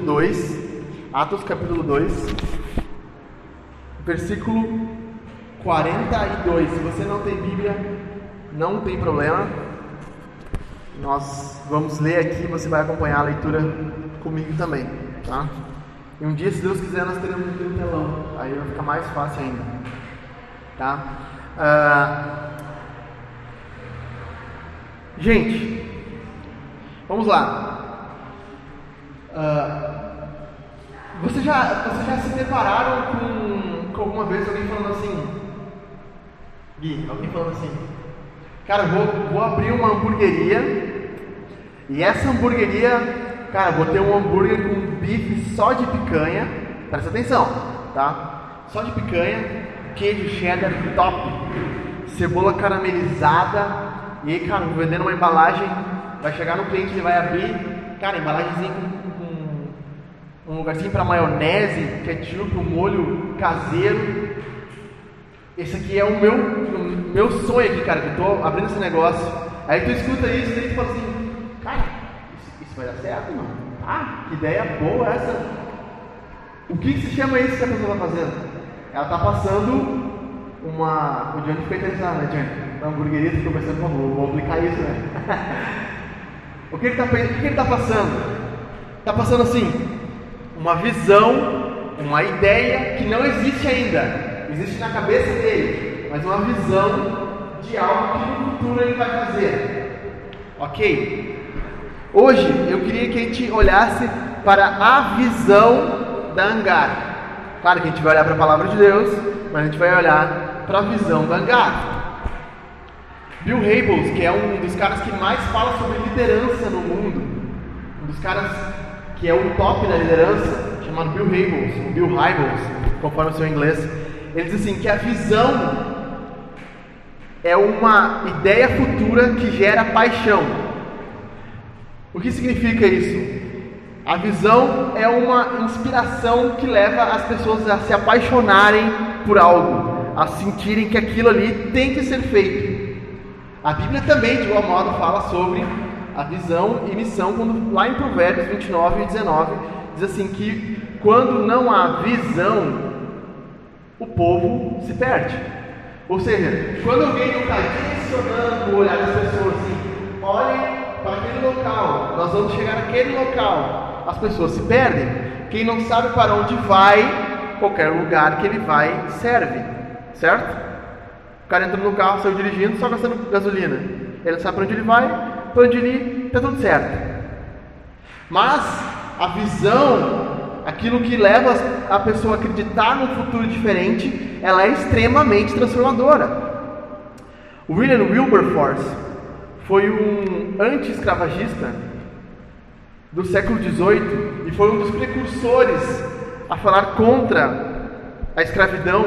capítulo 2. Atos capítulo 2, versículo 42. Se você não tem Bíblia, não tem problema. Nós vamos ler aqui, você vai acompanhar a leitura comigo também, tá? E um dia, se Deus quiser, nós teremos no telão. Aí vai ficar mais fácil ainda, tá? Uh... Gente, vamos lá. Uh... Vocês já, vocês já se depararam com, com alguma vez alguém falando assim? Gui, alguém falando assim? Cara, vou, vou abrir uma hamburgueria e essa hamburgueria, cara, vou ter um hambúrguer com bife só de picanha. Presta atenção, tá? Só de picanha, queijo cheddar top, cebola caramelizada e aí, cara, vendendo uma embalagem, vai chegar no cliente, ele vai abrir, cara, embalagemzinha com um lugarzinho para maionese, ketchup, um molho caseiro. Esse aqui é o meu, o meu sonho aqui, cara, que eu tô abrindo esse negócio. Aí tu escuta isso e tu fala assim, cara, isso, isso, vai dar certo, mano? Ah, que ideia boa essa. O que, que se chama isso que a pessoa está fazendo? Ela está passando uma. O Johnny fica interessado, né, Johnny? Na hamburgueria, ficou pensando, vou, vou aplicar isso, né? o que ele está tá passando? Está passando assim, uma visão, uma ideia que não existe ainda, existe na cabeça dele, mas uma visão de algo que no futuro ele vai fazer. Ok? Hoje eu queria que a gente olhasse para a visão da hangar. Claro que a gente vai olhar para a palavra de Deus, mas a gente vai olhar para a visão da hangar. Bill Hybels, que é um dos caras que mais fala sobre liderança no mundo, um dos caras que é o top da liderança, chamado Bill Hybels, Bill Hybels, conforme o seu inglês, ele diz assim que a visão é uma ideia futura que gera paixão. O que significa isso? A visão é uma inspiração que leva as pessoas a se apaixonarem por algo, a sentirem que aquilo ali tem que ser feito. A Bíblia também, de igual modo, fala sobre a visão e missão, quando lá em Provérbios 29 e 19 diz assim que quando não há visão, o povo se perde. Ou seja, quando alguém não está direcionando o olhar das pessoas assim, olhem para aquele local, nós vamos chegar naquele local, as pessoas se perdem. Quem não sabe para onde vai, qualquer lugar que ele vai serve, certo? O cara entra no carro, saiu dirigindo, só gastando gasolina. Ele sabe para onde ele vai, ir, está tudo certo. Mas a visão, aquilo que leva a pessoa a acreditar num futuro diferente, ela é extremamente transformadora. William Wilberforce foi um anti-escravagista do século XVIII e foi um dos precursores a falar contra a escravidão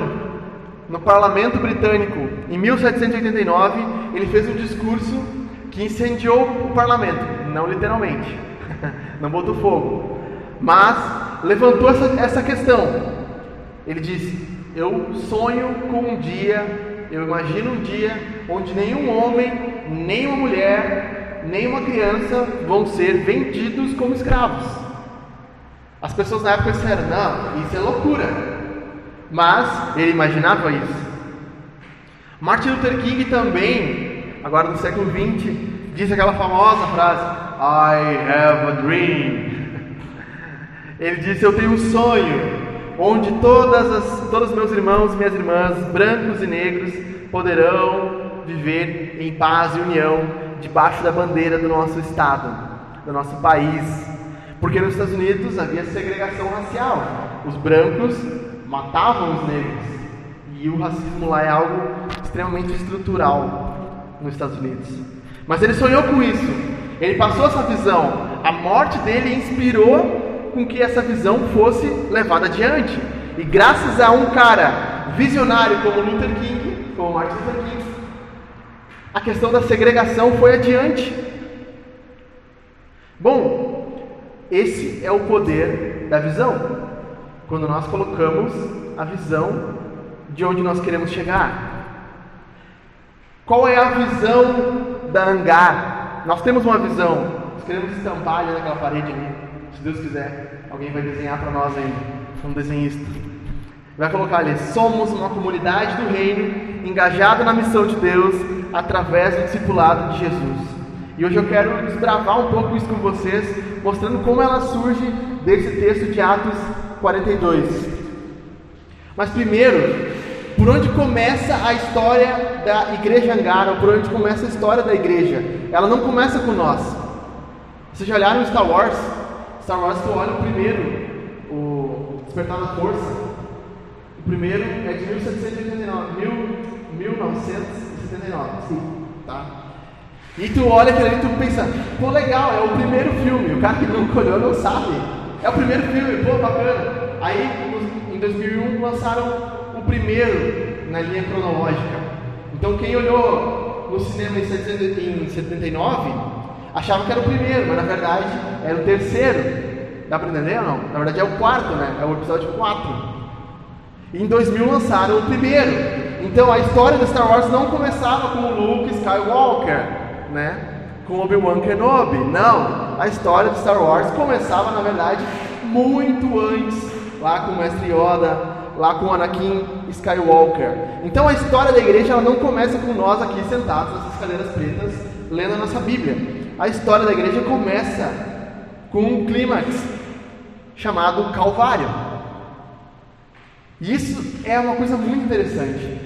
no parlamento britânico. Em 1789, ele fez um discurso que incendiou o parlamento, não literalmente, não botou fogo, mas levantou essa, essa questão. Ele disse: Eu sonho com um dia, eu imagino um dia onde nenhum homem, nem uma mulher, nem uma criança vão ser vendidos como escravos. As pessoas na época disseram: Não, isso é loucura. Mas ele imaginava isso. Martin Luther King também agora no século XX, diz aquela famosa frase: I have a dream. Ele disse: Eu tenho um sonho, onde todas as, todos os meus irmãos e minhas irmãs, brancos e negros, poderão viver em paz e união debaixo da bandeira do nosso estado, do nosso país. Porque nos Estados Unidos havia segregação racial. Os brancos matavam os negros. E o racismo lá é algo extremamente estrutural nos Estados Unidos. Mas ele sonhou com isso. Ele passou essa visão. A morte dele inspirou com que essa visão fosse levada adiante. E graças a um cara visionário como Luther King, como Martin Luther King, a questão da segregação foi adiante. Bom, esse é o poder da visão. Quando nós colocamos a visão de onde nós queremos chegar. Qual é a visão da hangar? Nós temos uma visão. Nós queremos estampar ali naquela parede ali. Se Deus quiser, alguém vai desenhar para nós ainda. Um desenhista. Vai colocar ali: somos uma comunidade do reino engajada na missão de Deus através do discipulado de Jesus. E hoje eu quero desbravar um pouco isso com vocês, mostrando como ela surge desse texto de Atos 42. Mas primeiro, por onde começa a história da igreja Angara, por onde começa a história da igreja? Ela não começa com nós. Vocês já olharam Star Wars? Star Wars, tu olha o primeiro, o Despertar da Força. O primeiro é de 1789, mil, 1979, sim, tá? E tu olha aquilo ali e tu pensa, pô, legal, é o primeiro filme. O cara que nunca olhou não sabe. É o primeiro filme, pô, bacana. Aí, em 2001, lançaram o primeiro na linha cronológica. Então, quem olhou no cinema em 79 achava que era o primeiro, mas na verdade era o terceiro. Dá para entender ou não? Na verdade é o quarto, né? É o episódio 4. Em 2000 lançaram o primeiro. Então a história do Star Wars não começava com o Luke Skywalker né? Com Obi-Wan Kenobi. Não, a história de Star Wars começava, na verdade, muito antes, lá com o Mestre Yoda, lá com Anakin Skywalker. Então a história da igreja ela não começa com nós aqui sentados nessas cadeiras pretas lendo a nossa Bíblia. A história da igreja começa com um clímax chamado Calvário. E isso é uma coisa muito interessante.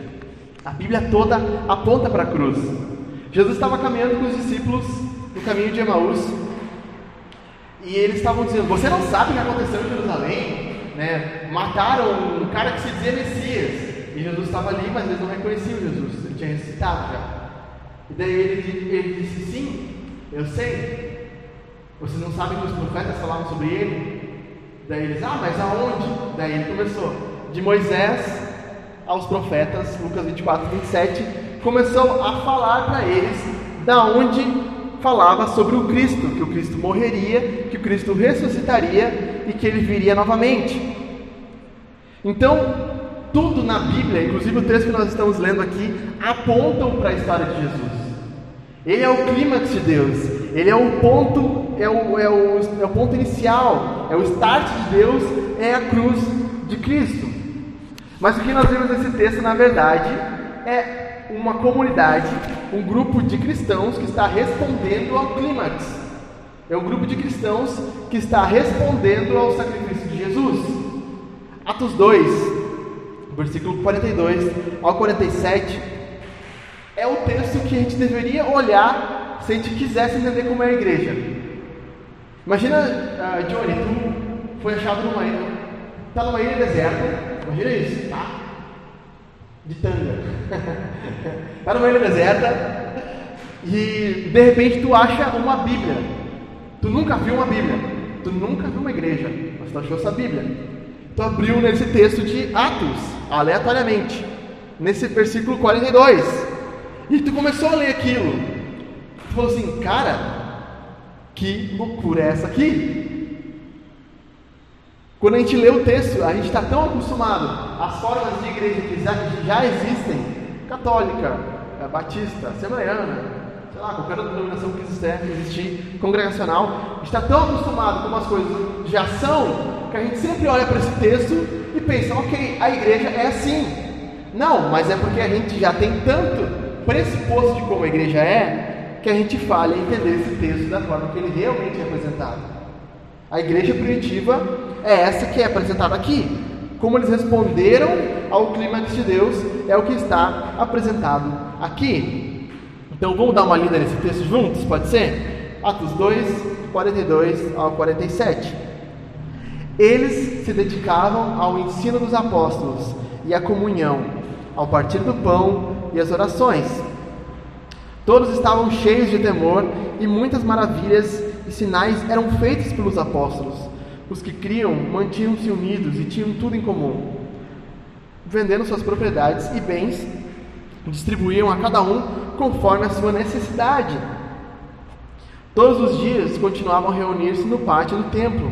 A Bíblia toda aponta para a cruz. Jesus estava caminhando com os discípulos no caminho de Emaús e eles estavam dizendo: Você não sabe o que aconteceu em Jerusalém? Né? Mataram um cara que se dizia Messias. E Jesus estava ali, mas eles não reconheciam Jesus, ele tinha ressuscitado já. E daí ele, ele disse: Sim, eu sei. Você não sabe que os profetas falavam sobre ele? Daí eles: Ah, mas aonde? Daí ele começou: De Moisés aos profetas, Lucas 24, 27 começou a falar para eles da onde falava sobre o Cristo, que o Cristo morreria, que o Cristo ressuscitaria e que ele viria novamente. Então, tudo na Bíblia, inclusive o texto que nós estamos lendo aqui, apontam para a história de Jesus. Ele é o clímax de Deus, ele é o ponto, é o, é, o, é o ponto inicial, é o start de Deus, é a cruz de Cristo. Mas o que nós vemos nesse texto, na verdade, é uma comunidade, um grupo de cristãos que está respondendo ao clímax. É um grupo de cristãos que está respondendo ao sacrifício de Jesus. Atos 2, versículo 42 ao 47, é o texto que a gente deveria olhar se a gente quisesse entender como é a igreja. Imagina, uh, Johnny, tu foi achado numa ilha, está numa ilha deserta, imagina isso, tá? de tanga. Está numa ilha deserta e de repente tu acha uma Bíblia. Tu nunca viu uma Bíblia, tu nunca viu uma igreja, mas tu achou essa Bíblia. Tu abriu nesse texto de Atos, aleatoriamente, nesse versículo 42, e tu começou a ler aquilo. Tu falou assim, cara, que loucura é essa aqui? Quando a gente lê o texto, a gente está tão acostumado às formas de igreja que já, existem, católica, é, batista, assembleiana, sei lá, qualquer outra denominação que existir, existir congregacional, está tão acostumado com as coisas já são, que a gente sempre olha para esse texto e pensa, ok, a igreja é assim. Não, mas é porque a gente já tem tanto pressuposto de como a igreja é, que a gente falha em entender esse texto da forma que ele realmente é apresentado. A igreja primitiva é essa que é apresentada aqui. Como eles responderam ao clímax de Deus é o que está apresentado aqui. Então vamos dar uma lida nesse texto juntos, pode ser? Atos 2, 42 ao 47. Eles se dedicavam ao ensino dos apóstolos e à comunhão, ao partir do pão e às orações. Todos estavam cheios de temor e muitas maravilhas e sinais eram feitos pelos apóstolos. Os que criam mantinham-se unidos e tinham tudo em comum. Vendendo suas propriedades e bens, distribuíam a cada um conforme a sua necessidade. Todos os dias continuavam a reunir-se no pátio do templo,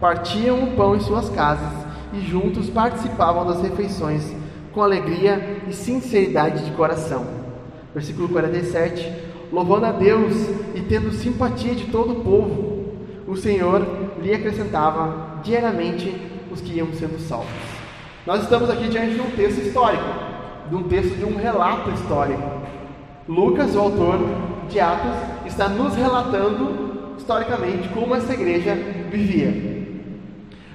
partiam o pão em suas casas e juntos participavam das refeições com alegria e sinceridade de coração. Versículo 47 louvando a Deus e tendo simpatia de todo o povo. O Senhor lhe acrescentava diariamente os que iam sendo salvos. Nós estamos aqui diante de um texto histórico, de um texto de um relato histórico. Lucas, o autor de Atos, está nos relatando historicamente como essa igreja vivia.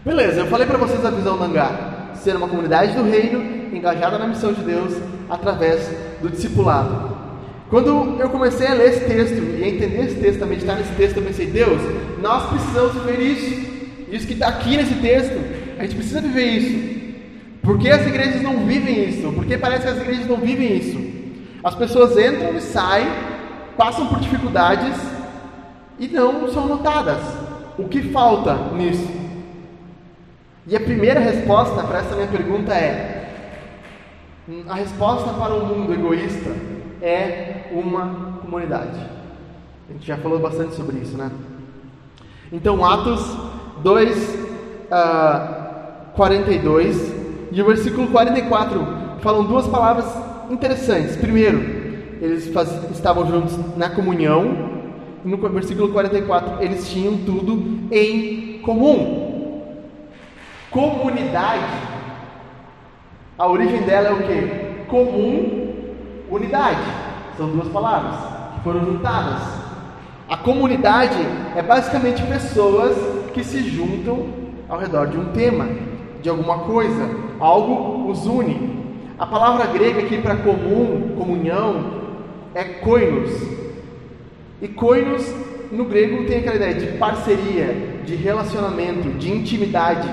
Beleza, eu falei para vocês a visão do hangar: ser uma comunidade do reino, engajada na missão de Deus através do discipulado. Quando eu comecei a ler esse texto e a entender esse texto, a meditar nesse texto, eu pensei: Deus, nós precisamos viver isso. Isso que está aqui nesse texto, a gente precisa viver isso. Por que as igrejas não vivem isso? Porque parece que as igrejas não vivem isso. As pessoas entram e saem, passam por dificuldades e não são notadas. O que falta nisso? E a primeira resposta para essa minha pergunta é: a resposta para um mundo egoísta é uma comunidade. A gente já falou bastante sobre isso, né? Então, Atos 2, uh, 42 e o versículo 44 falam duas palavras interessantes. Primeiro, eles faz, estavam juntos na comunhão. No versículo 44, eles tinham tudo em comum. Comunidade, a origem dela é o que? Comum, unidade. São duas palavras que foram juntadas. A comunidade é basicamente pessoas que se juntam ao redor de um tema, de alguma coisa, algo os une. A palavra grega aqui para comum, comunhão, é koinos. E koinos no grego tem aquela ideia de parceria, de relacionamento, de intimidade.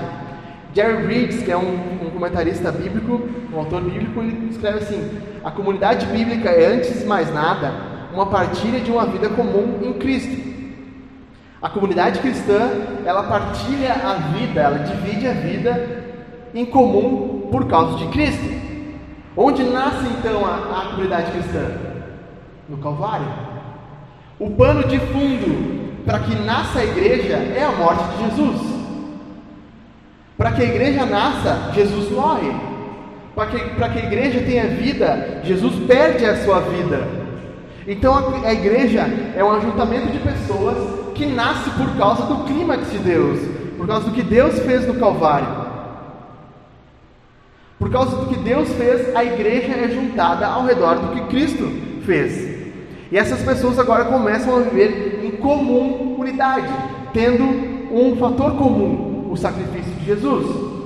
Jerry Bridges, que é um, um, comentarista bíblico, um autor bíblico, ele escreve assim: a comunidade bíblica é, antes de mais nada, uma partilha de uma vida comum em Cristo. A comunidade cristã, ela partilha a vida, ela divide a vida em comum por causa de Cristo. Onde nasce então a, a comunidade cristã? No Calvário. O pano de fundo para que nasça a igreja é a morte de Jesus. Para que a igreja nasça, Jesus morre. Para que, para que a igreja tenha vida, Jesus perde a sua vida. Então a, a igreja é um ajuntamento de pessoas que nasce por causa do clímax de Deus, por causa do que Deus fez no Calvário. Por causa do que Deus fez, a igreja é juntada ao redor do que Cristo fez. E essas pessoas agora começam a viver em comum unidade, tendo um fator comum, o sacrifício de Jesus.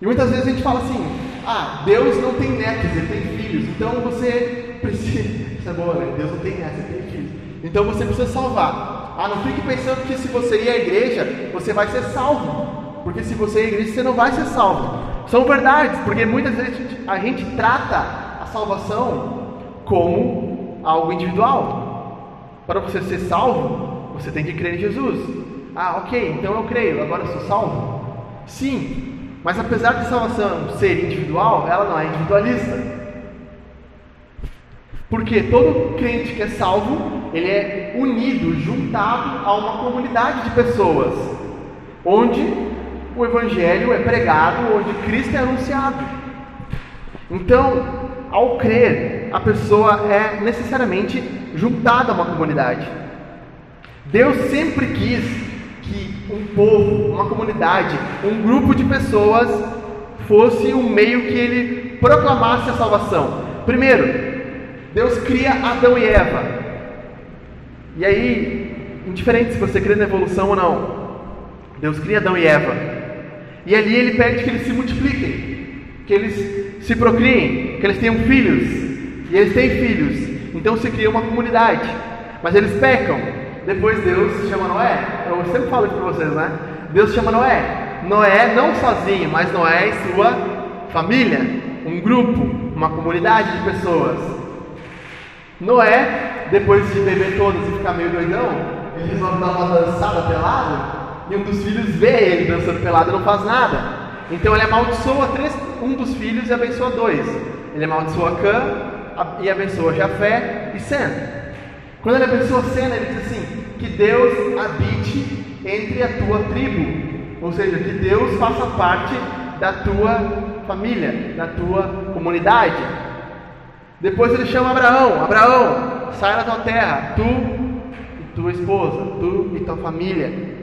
E muitas vezes a gente fala assim: ah, Deus não tem netos, ele tem filhos, então você precisa. Isso é boa, né? Deus não tem netos, ele tem filhos. Então você precisa salvar. Ah, não fique pensando que se você ir à igreja, você vai ser salvo. Porque se você ir à igreja, você não vai ser salvo. São verdades, porque muitas vezes a gente, trata a salvação como algo individual. Para você ser salvo, você tem que crer em Jesus. Ah, ok, então eu creio, agora eu sou salvo? Sim, mas apesar de salvação ser individual, ela não é individualista. Porque todo crente que é salvo, ele é unido, juntado a uma comunidade de pessoas, onde o Evangelho é pregado, onde Cristo é anunciado. Então, ao crer, a pessoa é necessariamente juntada a uma comunidade. Deus sempre quis que um povo, uma comunidade, um grupo de pessoas fosse um meio que ele proclamasse a salvação. Primeiro, Deus cria Adão e Eva. E aí, indiferente se você crê na evolução ou não, Deus cria Adão e Eva. E ali ele pede que eles se multipliquem, que eles se procriem, que eles tenham filhos. E eles têm filhos. Então se cria uma comunidade. Mas eles pecam. Depois Deus chama Noé. Eu sempre falo isso para vocês, né? Deus chama Noé. Noé não sozinho, mas Noé e sua família, um grupo, uma comunidade de pessoas. Noé, depois de beber todas e ficar meio doidão, ele resolve dar uma dançada pelado, e um dos filhos vê ele dançando pelado e não faz nada. Então ele amaldiçoa três, um dos filhos e abençoa dois. Ele amaldiçoa Cã e abençoa Jafé e Sem. Quando ele abençoa Sem, ele diz assim: que Deus habite entre a tua tribo, ou seja, que Deus faça parte da tua família, da tua comunidade. Depois ele chama Abraão: Abraão, sai da tua terra, tu e tua esposa, tu e tua família.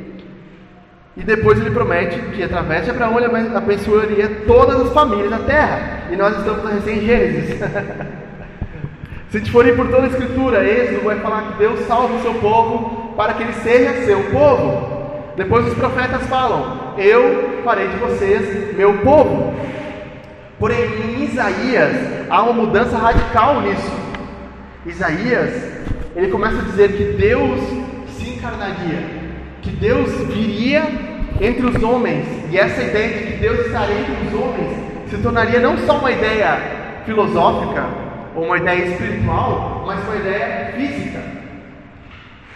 E depois ele promete que através de Abraão ele abençoaria todas as famílias da terra. E nós estamos recém Gênesis. Se a gente for ir por toda a escritura, Êxodo vai falar que Deus salva o seu povo para que ele seja seu povo. Depois os profetas falam: Eu farei de vocês meu povo. Porém, em Isaías há uma mudança radical nisso. Isaías, ele começa a dizer que Deus se encarnaria que Deus viria entre os homens, e essa ideia de que Deus estaria entre os homens se tornaria não só uma ideia filosófica ou uma ideia espiritual, mas uma ideia física.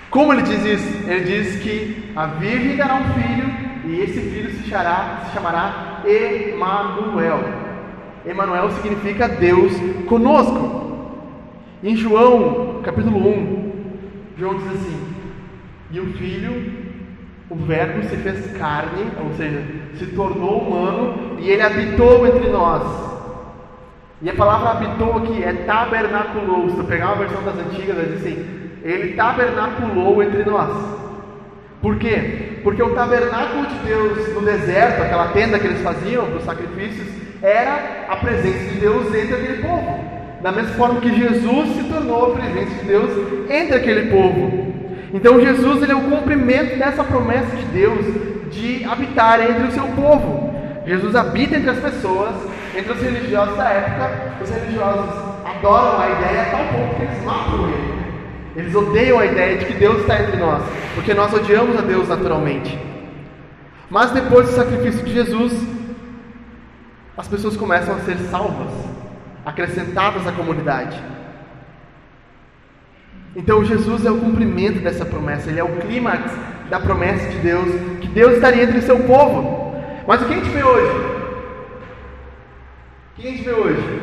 Como ele diz isso? Ele diz que a Virgem dará um filho e esse filho se chamará, se chamará Emanuel. Emanuel significa Deus conosco. Em João, capítulo 1, João diz assim: E o filho o Verbo se fez carne, ou seja, se tornou humano e ele habitou entre nós. E a palavra habitou aqui é tabernaculou. Se tu pegar uma versão das antigas, vai dizer assim: ele tabernaculou entre nós. Por quê? Porque o tabernáculo de Deus no deserto, aquela tenda que eles faziam para os sacrifícios, era a presença de Deus entre aquele povo. Da mesma forma que Jesus se tornou a presença de Deus entre aquele povo. Então Jesus ele é o cumprimento dessa promessa de Deus de habitar entre o seu povo. Jesus habita entre as pessoas, entre os religiosos da época. Os religiosos adoram a ideia a tal ponto que eles matam ele. Eles odeiam a ideia de que Deus está entre nós, porque nós odiamos a Deus naturalmente. Mas depois do sacrifício de Jesus, as pessoas começam a ser salvas, acrescentadas à comunidade. Então Jesus é o cumprimento dessa promessa, ele é o clímax da promessa de Deus, que Deus estaria entre seu povo. Mas o que a gente vê hoje? O que a gente vê hoje?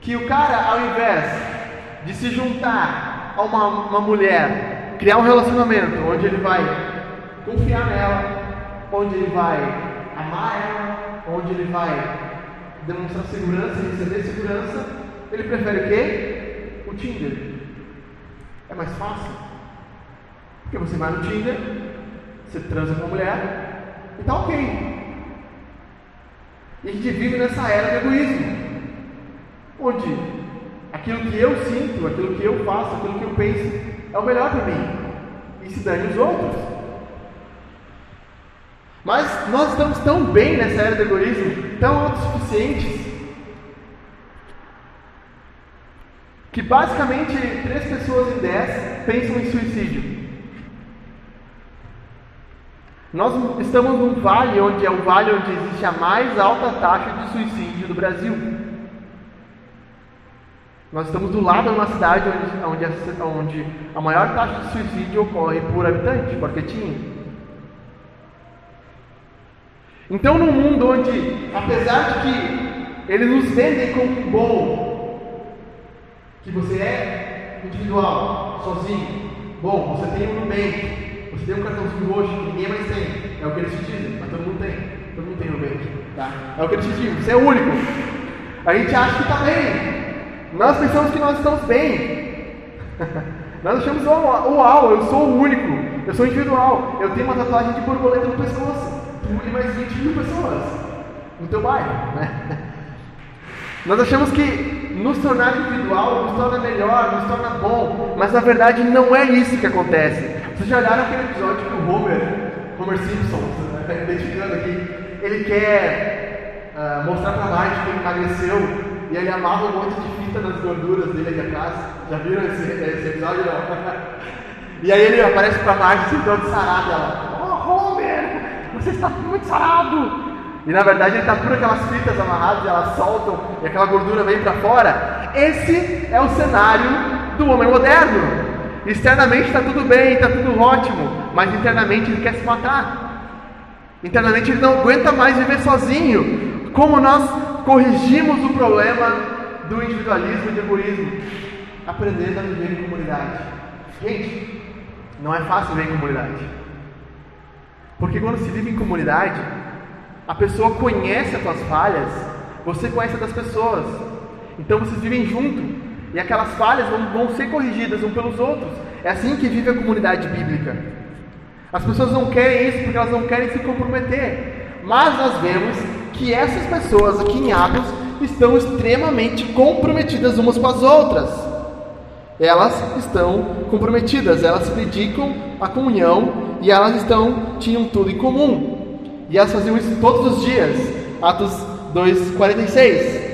Que o cara, ao invés de se juntar a uma, uma mulher, criar um relacionamento onde ele vai confiar nela, onde ele vai amar ela, onde ele vai demonstrar segurança e receber segurança, ele prefere o quê? O Tinder. É mais fácil. Porque você vai no Tinder, você transa com a mulher e tá ok. E a gente vive nessa era do egoísmo. Onde aquilo que eu sinto, aquilo que eu faço, aquilo que eu penso é o melhor para mim. E se dane os outros. Mas nós estamos tão bem nessa era do egoísmo, tão autossuficientes, que basicamente três pessoas em dez pensam em suicídio. Nós estamos num vale onde é o vale onde existe a mais alta taxa de suicídio do Brasil. Nós estamos do lado de uma cidade onde, onde, a, onde a maior taxa de suicídio ocorre por habitante, Porquetinho. Então, num mundo onde, apesar de que eles nos vendem como bom, que você é individual, sozinho. Bom, você tem um Nubank, você tem um cartãozinho roxo que ninguém mais tem. É o que eles te dizem, mas todo mundo tem. Todo mundo tem Nubank. Tá? É o que eles te dizem, você é único. A gente acha que está bem. Nós pensamos que nós estamos bem. nós achamos, uau, eu sou o único, eu sou individual, eu tenho uma tatuagem de borboleta no pescoço. Tu e mais 20 mil pessoas no teu bairro. Né? Nós achamos que nos tornar individual nos torna melhor, nos torna bom, mas na verdade não é isso que acontece. Vocês já olharam aquele episódio que o Homer, Homer Simpson, está identificando aqui, ele quer uh, mostrar para Marge que ele emagreceu e ele amarra um monte de fita nas gorduras dele aqui atrás. Já viram esse, esse episódio? e aí ele aparece para Marge assim, todo sarado, ela, oh Homer, você está muito sarado! E na verdade ele está por aquelas fitas amarradas e elas soltam e aquela gordura vem para fora. Esse é o cenário do homem moderno. Externamente está tudo bem, está tudo ótimo, mas internamente ele quer se matar. Internamente ele não aguenta mais viver sozinho. Como nós corrigimos o problema do individualismo e do egoísmo? Aprendendo a viver em comunidade. Gente, não é fácil viver em comunidade. Porque quando se vive em comunidade, a pessoa conhece as tuas falhas, você conhece das pessoas. Então vocês vivem junto. E aquelas falhas vão, vão ser corrigidas um pelos outros. É assim que vive a comunidade bíblica. As pessoas não querem isso porque elas não querem se comprometer. Mas nós vemos que essas pessoas aqui em Atos estão extremamente comprometidas umas com as outras. Elas estão comprometidas, elas se dedicam à comunhão e elas estão tinham tudo em comum. E elas faziam isso todos os dias. Atos 2:46.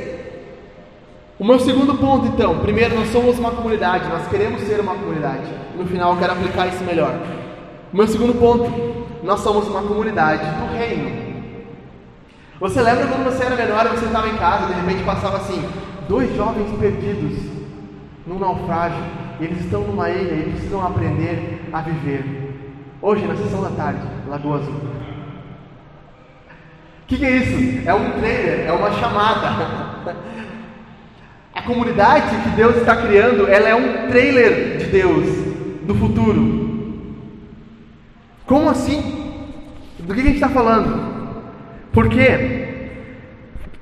O meu segundo ponto, então, primeiro, nós somos uma comunidade, nós queremos ser uma comunidade. No final, eu quero aplicar isso melhor. O meu segundo ponto, nós somos uma comunidade do reino. Você lembra quando você era menor e você estava em casa, de repente passava assim, dois jovens perdidos num naufrágio, eles estão numa ilha e precisam aprender a viver. Hoje, na sessão da tarde, Lagoa Azul. Que, que é isso? É um trailer, é uma chamada. A comunidade que Deus está criando, ela é um trailer de Deus do futuro. Como assim? Do que a gente está falando? Porque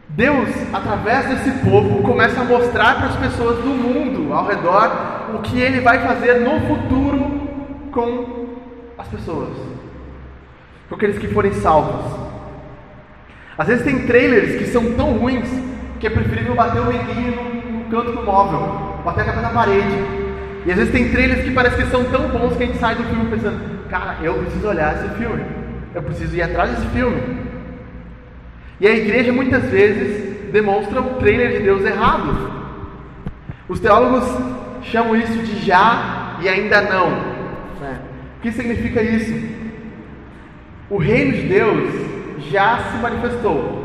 Deus, através desse povo, começa a mostrar para as pessoas do mundo ao redor o que Ele vai fazer no futuro com as pessoas, com aqueles que forem salvos. Às vezes tem trailers que são tão ruins que é preferível bater o dedinho no, no canto do móvel, bater a cabeça na parede. E às vezes tem trailers que parece que são tão bons que a gente sai do filme pensando: cara, eu preciso olhar esse filme, eu preciso ir atrás desse filme. E a igreja muitas vezes demonstra o trailer de Deus errado. Os teólogos chamam isso de já e ainda não. Né? O que significa isso? O reino de Deus já se manifestou.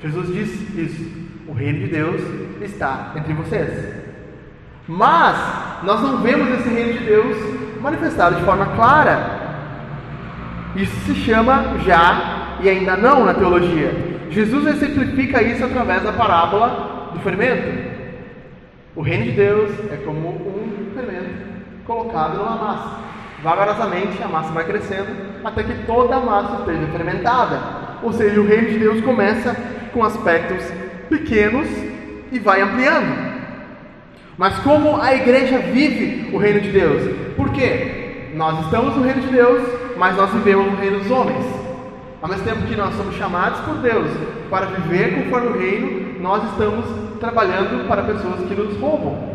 Jesus disse isso. O reino de Deus está entre vocês. Mas nós não vemos esse reino de Deus manifestado de forma clara. Isso se chama já e ainda não na teologia. Jesus exemplifica isso através da parábola do fermento. O reino de Deus é como um fermento colocado numa massa. Vagarosamente a massa vai crescendo até que toda a massa esteja fermentada. Ou seja, o reino de Deus começa com aspectos pequenos e vai ampliando. Mas como a igreja vive o reino de Deus? Por quê? Nós estamos no reino de Deus, mas nós vivemos no reino dos homens. Ao mesmo tempo que nós somos chamados por Deus para viver conforme o reino, nós estamos trabalhando para pessoas que nos roubam.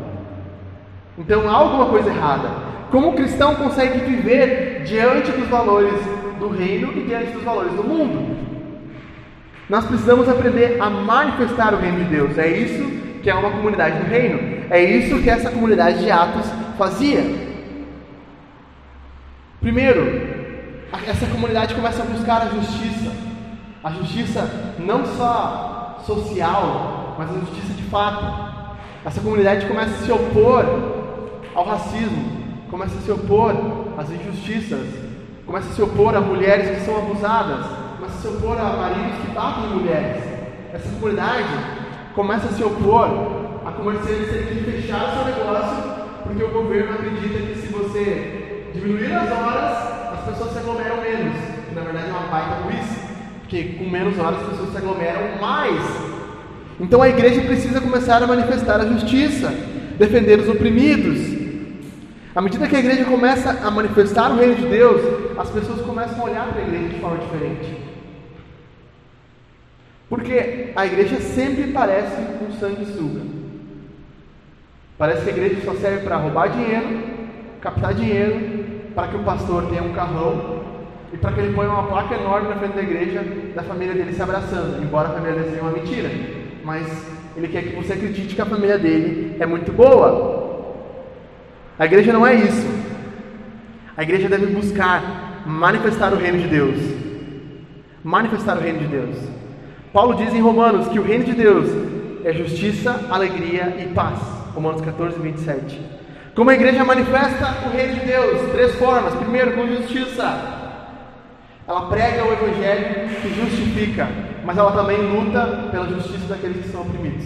Então há alguma coisa errada. Como o cristão consegue viver diante dos valores do reino e diante dos valores do mundo? Nós precisamos aprender a manifestar o reino de Deus. É isso que é uma comunidade do reino. É isso que essa comunidade de Atos fazia. Primeiro, essa comunidade começa a buscar a justiça. A justiça não só social, mas a justiça de fato. Essa comunidade começa a se opor ao racismo, começa a se opor às injustiças, começa a se opor a mulheres que são abusadas, começa a se opor a maridos que batem em mulheres. Essa comunidade começa a se opor a comerciantes terem que fechar o seu negócio porque o governo acredita que se você diminuir as horas, pessoas se aglomeram menos, que na verdade é uma baita burrice, porque com menos horas as pessoas se aglomeram mais. Então a igreja precisa começar a manifestar a justiça, defender os oprimidos. À medida que a igreja começa a manifestar o reino de Deus, as pessoas começam a olhar para a igreja de forma diferente. Porque a igreja sempre parece um sanguessuga. Parece que a igreja só serve para roubar dinheiro, captar dinheiro para que o pastor tenha um carrão e para que ele ponha uma placa enorme na frente da igreja da família dele se abraçando, embora a família dele seja uma mentira. Mas ele quer que você acredite que a família dele é muito boa. A igreja não é isso. A igreja deve buscar manifestar o reino de Deus. Manifestar o reino de Deus. Paulo diz em Romanos que o reino de Deus é justiça, alegria e paz. Romanos 14, 27. Como a igreja manifesta o reino de Deus? Três formas. Primeiro, com justiça. Ela prega o evangelho que justifica, mas ela também luta pela justiça daqueles que são oprimidos.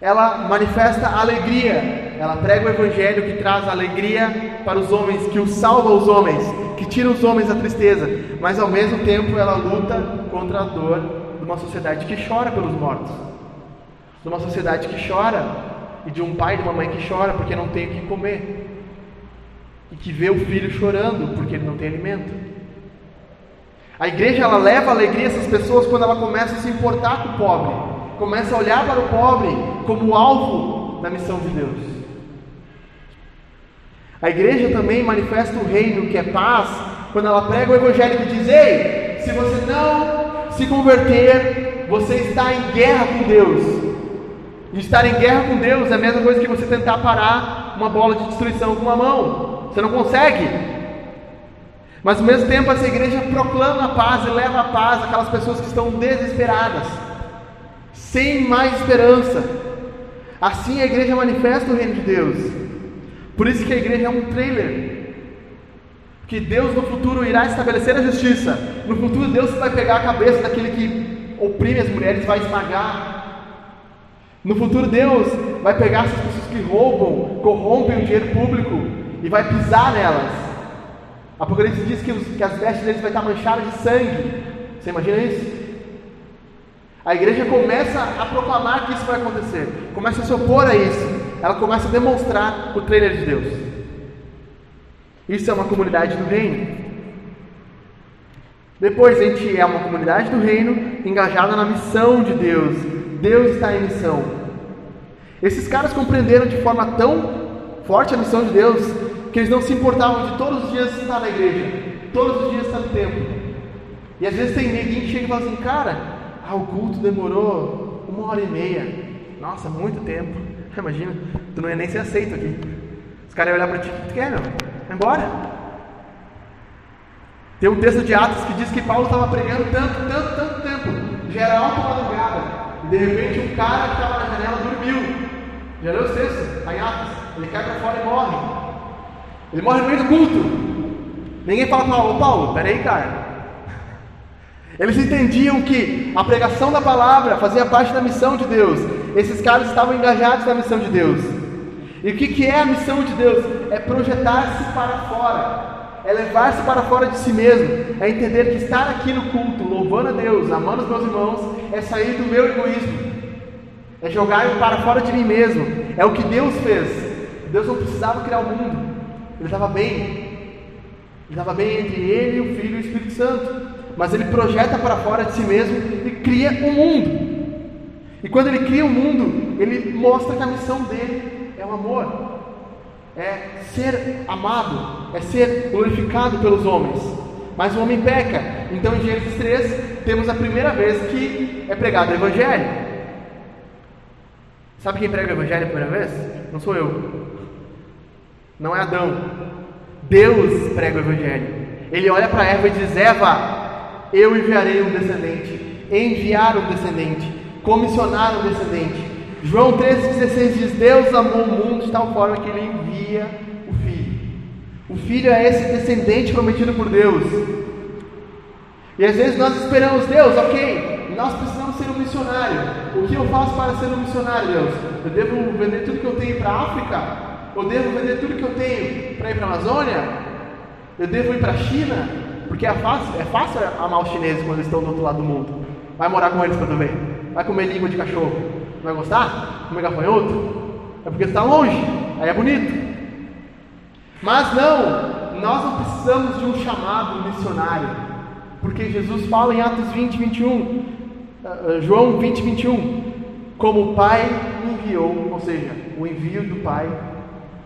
Ela manifesta alegria. Ela prega o evangelho que traz alegria para os homens, que os salva os homens, que tira os homens da tristeza, mas ao mesmo tempo ela luta contra a dor de uma sociedade que chora pelos mortos. De uma sociedade que chora e de um pai e de uma mãe que chora porque não tem o que comer. e que vê o filho chorando porque ele não tem alimento. A igreja ela leva alegria a essas pessoas quando ela começa a se importar com o pobre, começa a olhar para o pobre como alvo da missão de Deus. A igreja também manifesta o reino que é paz quando ela prega o evangelho que diz: Ei, se você não se converter, você está em guerra com Deus. E estar em guerra com Deus é a mesma coisa que você tentar parar uma bola de destruição com uma mão. Você não consegue. Mas ao mesmo tempo essa igreja proclama a paz e leva a paz àquelas pessoas que estão desesperadas, sem mais esperança. Assim a igreja manifesta o reino de Deus. Por isso que a igreja é um trailer. Que Deus no futuro irá estabelecer a justiça. No futuro Deus vai pegar a cabeça daquele que oprime as mulheres, vai esmagar no futuro, Deus vai pegar essas pessoas que roubam, corrompem o dinheiro público e vai pisar nelas. Apocalipse diz que, os, que as vestes deles vai estar manchadas de sangue. Você imagina isso? A igreja começa a proclamar que isso vai acontecer, começa a se opor a isso, ela começa a demonstrar o trailer de Deus. Isso é uma comunidade do reino. Depois a gente é uma comunidade do reino engajada na missão de Deus, Deus está em missão. Esses caras compreenderam de forma tão forte a missão de Deus que eles não se importavam de todos os dias estar na igreja, todos os dias estar no templo. E às vezes tem ninguém que chega e fala assim, cara, ah, o culto demorou uma hora e meia. Nossa, muito tempo. Imagina, tu não ia nem ser aceito aqui. Os caras iam olhar para ti, o que tu quer, meu? Vai embora. Tem um texto de Atos que diz que Paulo estava pregando tanto, tanto, tanto tempo. Já era alta madrugada. E de repente um cara que estava na janela dormiu. Já leu o texto? Está em Atos. Ele cai para fora e morre. Ele morre no meio do culto. Ninguém fala com Paulo, Paulo, peraí, cara. Eles entendiam que a pregação da palavra fazia parte da missão de Deus. Esses caras estavam engajados na missão de Deus. E o que, que é a missão de Deus? É projetar-se para fora é levar-se para fora de si mesmo, é entender que estar aqui no culto, louvando a Deus, amando os meus irmãos, é sair do meu egoísmo, é jogar para fora de mim mesmo, é o que Deus fez. Deus não precisava criar o mundo, Ele estava bem, Ele estava bem entre Ele, o Filho e o Espírito Santo, mas Ele projeta para fora de si mesmo e cria um mundo. E quando Ele cria o um mundo, Ele mostra que a missão dele é o amor é ser amado, é ser glorificado pelos homens. Mas o homem peca. Então em Gênesis 3 temos a primeira vez que é pregado o Evangelho. Sabe quem prega o Evangelho a primeira vez? Não sou eu. Não é Adão. Deus prega o Evangelho. Ele olha para Eva e diz: Eva, eu enviarei um descendente. Enviar um descendente. Comissionar um descendente. João 13,16 diz: Deus amou o mundo de tal forma que ele envia o Filho. O Filho é esse descendente prometido por Deus. E às vezes nós esperamos, Deus, ok, nós precisamos ser um missionário. O que eu faço para ser um missionário, Deus? Eu devo vender tudo que eu tenho para a África? Eu devo vender tudo que eu tenho para ir para a Amazônia? Eu devo ir para a China? Porque é fácil, é fácil amar os chineses quando eles estão do outro lado do mundo. Vai morar com eles tu ver. Vai comer língua de cachorro. Vai gostar? Comer gafanhoto? É porque está longe, aí é bonito. Mas não, nós não precisamos de um chamado missionário, porque Jesus fala em Atos 20, 21, uh, João 20, 21, como o Pai me enviou, ou seja, o envio do Pai,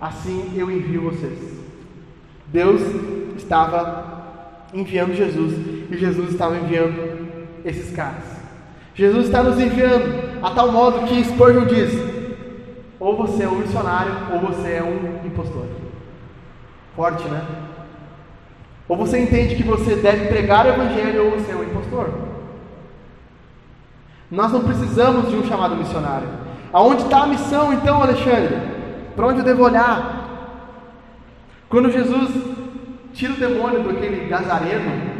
assim eu envio vocês. Deus estava enviando Jesus e Jesus estava enviando esses caras. Jesus está nos enviando a tal modo que Spurgeon diz: ou você é um missionário, ou você é um impostor. Forte, né? Ou você entende que você deve pregar o Evangelho, ou você é um impostor. Nós não precisamos de um chamado missionário. Aonde está a missão, então, Alexandre? Para onde eu devo olhar? Quando Jesus tira o demônio daquele gazareno,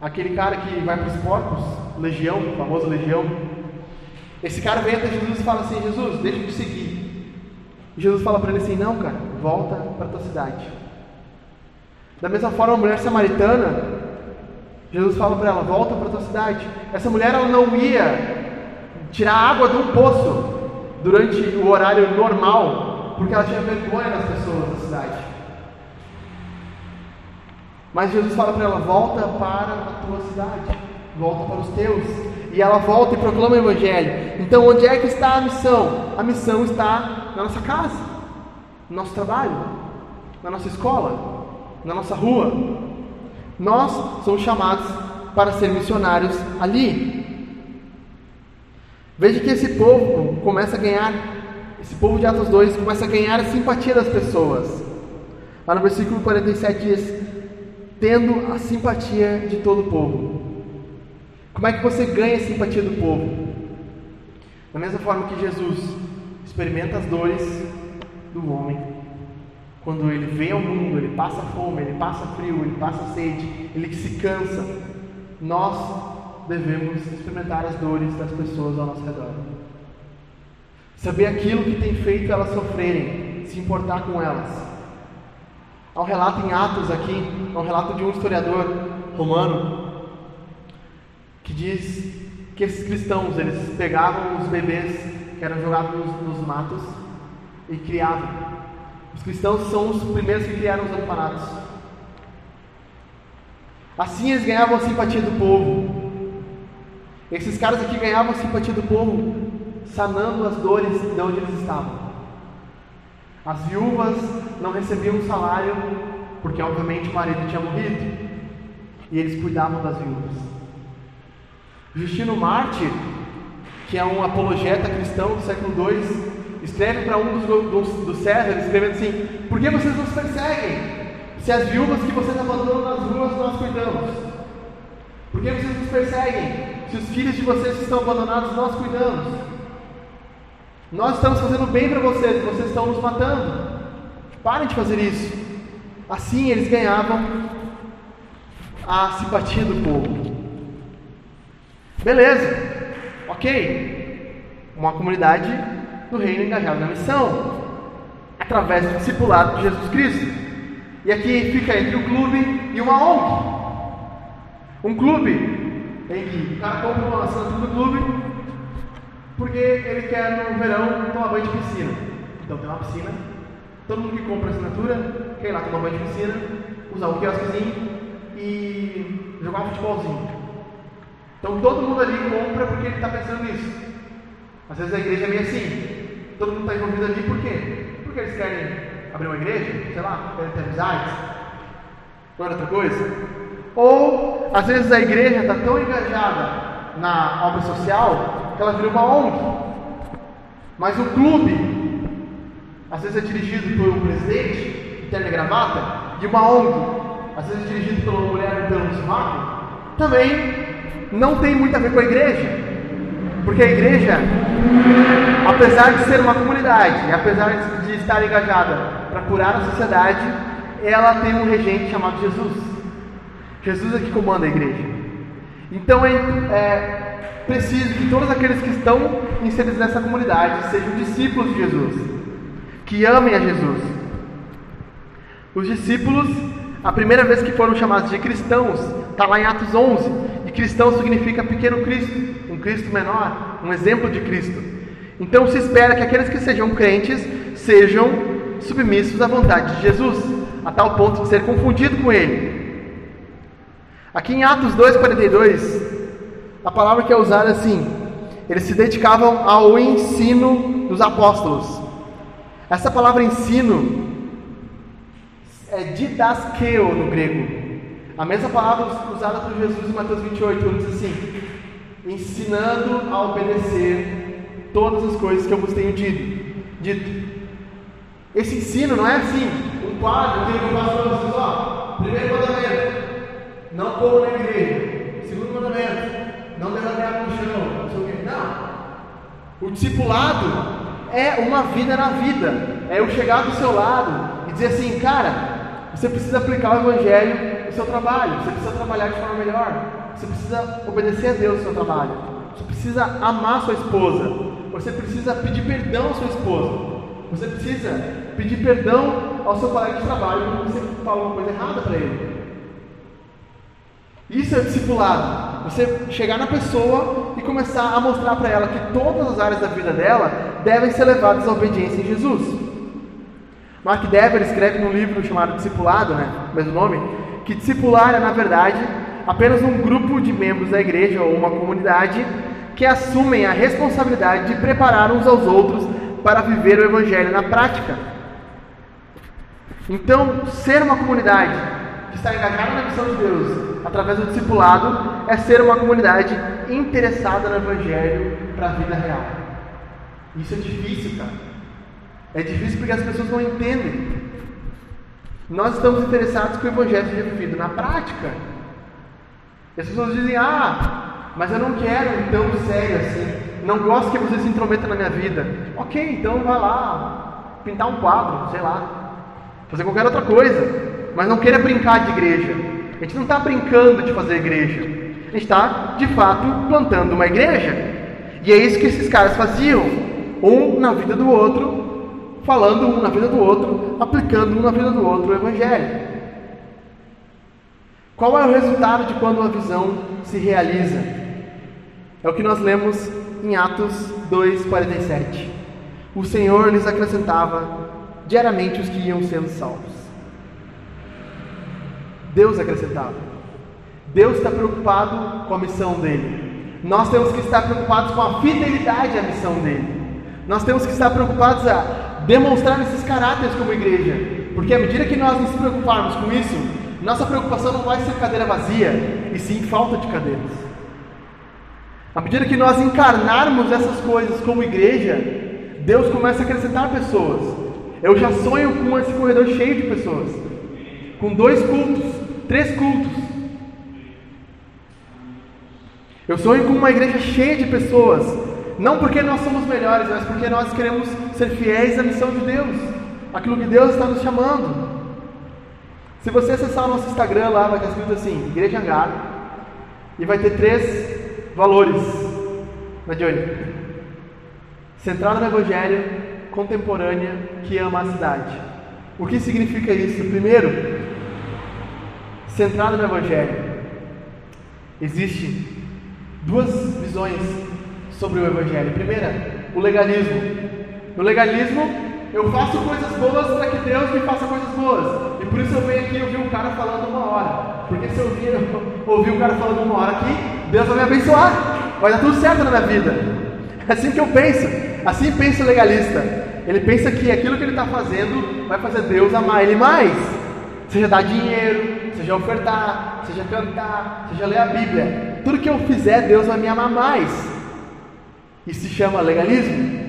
aquele cara que vai para os porcos, Legião, famoso Legião. Esse cara vem até Jesus e fala assim: Jesus, deixa eu te seguir. E Jesus fala para ele assim: Não, cara, volta para tua cidade. Da mesma forma, a mulher samaritana, Jesus fala para ela: Volta para tua cidade. Essa mulher ela não ia tirar água de um poço durante o horário normal, porque ela tinha vergonha das pessoas da cidade. Mas Jesus fala para ela: volta para a tua cidade, volta para os teus. E ela volta e proclama o Evangelho. Então, onde é que está a missão? A missão está na nossa casa, no nosso trabalho, na nossa escola, na nossa rua. Nós somos chamados para ser missionários ali. Veja que esse povo começa a ganhar, esse povo de Atos 2 começa a ganhar a simpatia das pessoas. Lá no versículo 47 diz: tendo a simpatia de todo o povo. Como é que você ganha a simpatia do povo? Da mesma forma que Jesus experimenta as dores do homem, quando ele vem ao mundo, ele passa fome, ele passa frio, ele passa sede, ele se cansa, nós devemos experimentar as dores das pessoas ao nosso redor. Saber aquilo que tem feito elas sofrerem, se importar com elas. Há um relato em Atos aqui, há um relato de um historiador romano que diz que esses cristãos eles pegavam os bebês que eram jogados nos, nos matos e criavam. Os cristãos são os primeiros que criaram os orfanatos. Assim eles ganhavam a simpatia do povo. Esses caras aqui ganhavam a simpatia do povo, sanando as dores de onde eles estavam. As viúvas não recebiam salário, porque obviamente o marido tinha morrido, e eles cuidavam das viúvas. Justino Mártir, que é um apologeta cristão do século II, escreve para um dos, dos, dos César, escrevendo assim: Por que vocês nos perseguem? Se as viúvas que vocês abandonam nas ruas nós cuidamos. Por que vocês nos perseguem? Se os filhos de vocês estão abandonados nós cuidamos. Nós estamos fazendo bem para vocês, vocês estão nos matando. Parem de fazer isso. Assim eles ganhavam a simpatia do povo. Beleza, ok. Uma comunidade do reino engajada na missão, através do discipulado de Jesus Cristo. E aqui fica entre o clube e uma ONG. Um clube em que o cara compra uma assinatura do clube porque ele quer no verão tomar banho de piscina. Então tem uma piscina, todo mundo que compra assinatura quer ir lá tomar banho de piscina, usar um quiosquezinho e jogar um futebolzinho. Então todo mundo ali compra porque ele está pensando nisso. Às vezes a igreja é meio assim. Todo mundo está envolvido ali por quê? Porque eles querem abrir uma igreja, sei lá, querem ter amizades, não é outra coisa. Ou, às vezes, a igreja está tão engajada na obra social que ela vira uma ONG. Mas o clube, às vezes é dirigido por um presidente, terno gravata, de uma ONG, às vezes é dirigido por uma mulher pelo sovaco, também não tem muito a ver com a igreja. Porque a igreja, apesar de ser uma comunidade, apesar de estar engajada para curar a sociedade, ela tem um regente chamado Jesus. Jesus é que comanda a igreja. Então é, é preciso que todos aqueles que estão inseridos nessa comunidade sejam discípulos de Jesus, que amem a Jesus. Os discípulos, a primeira vez que foram chamados de cristãos, está lá em Atos 11. E cristão significa pequeno Cristo, um Cristo menor, um exemplo de Cristo. Então se espera que aqueles que sejam crentes sejam submissos à vontade de Jesus, a tal ponto de ser confundido com ele. Aqui em Atos 2,42, a palavra que é usada é assim: eles se dedicavam ao ensino dos apóstolos. Essa palavra ensino é didaskeo no grego. A mesma palavra usada por Jesus em Mateus 28, ele diz assim: ensinando a obedecer todas as coisas que eu vos tenho dito. dito. Esse ensino não é assim, um quadro, eu que passar para vocês, ó, primeiro mandamento, não como na igreja. Segundo mandamento, não derramar no chão, não o. Não. O discipulado é uma vida na vida. É eu chegar do seu lado e dizer assim, cara, você precisa aplicar o evangelho no seu trabalho, você precisa trabalhar de forma melhor, você precisa obedecer a Deus no seu trabalho, você precisa amar sua esposa, você precisa pedir perdão à sua esposa. Você precisa pedir perdão ao seu colega de trabalho quando você falou uma coisa errada para ele. Isso é discipulado. Você chegar na pessoa e começar a mostrar para ela que todas as áreas da vida dela devem ser levadas à obediência em Jesus. Mark Dever escreve num livro chamado Discipulado, né, mesmo nome, que discipular é, na verdade, apenas um grupo de membros da igreja ou uma comunidade que assumem a responsabilidade de preparar uns aos outros para viver o evangelho na prática. Então, ser uma comunidade que está engajada na missão de Deus através do discipulado é ser uma comunidade interessada no evangelho para a vida real. Isso é difícil, cara. É difícil porque as pessoas não entendem. Nós estamos interessados que o evangelho seja vivido na prática. E as pessoas dizem: "Ah, mas eu não quero tão sério assim. Não gosto que você se intrometa na minha vida." OK, então vá lá pintar um quadro, sei lá fazer qualquer outra coisa, mas não queira brincar de igreja. A gente não está brincando de fazer igreja, a gente está de fato plantando uma igreja. E é isso que esses caras faziam, um na vida do outro, falando um na vida do outro, aplicando um na vida do outro o evangelho. Qual é o resultado de quando a visão se realiza? É o que nós lemos em Atos 2:47. O Senhor lhes acrescentava diariamente os que iam sendo salvos. Deus acrescentava. Deus está preocupado com a missão dele. Nós temos que estar preocupados com a fidelidade à missão dele. Nós temos que estar preocupados a demonstrar esses caráteres como igreja. Porque à medida que nós nos preocuparmos com isso, nossa preocupação não vai ser cadeira vazia, e sim falta de cadeiras. À medida que nós encarnarmos essas coisas como igreja, Deus começa a acrescentar pessoas. Eu já sonho com esse corredor cheio de pessoas, com dois cultos, três cultos. Eu sonho com uma igreja cheia de pessoas, não porque nós somos melhores, mas porque nós queremos ser fiéis à missão de Deus, aquilo que Deus está nos chamando. Se você acessar o nosso Instagram lá, vai estar escrito assim: Igreja Hangar, e vai ter três valores. Na de olho. Centrado no Evangelho, contemporânea que ama a cidade. O que significa isso? Primeiro, centrado no Evangelho. Existem duas visões sobre o Evangelho. Primeira, o legalismo. No legalismo, eu faço coisas boas para que Deus me faça coisas boas. E por isso eu venho aqui ouvir um cara falando uma hora. Porque se eu ouvir, ouvir um cara falando uma hora aqui, Deus vai me abençoar. Vai dar tudo certo na minha vida. É assim que eu penso. Assim pensa o legalista. Ele pensa que aquilo que ele está fazendo vai fazer Deus amar ele mais. Seja dar dinheiro, seja ofertar, seja cantar, seja ler a Bíblia. Tudo que eu fizer, Deus vai me amar mais. Isso se chama legalismo.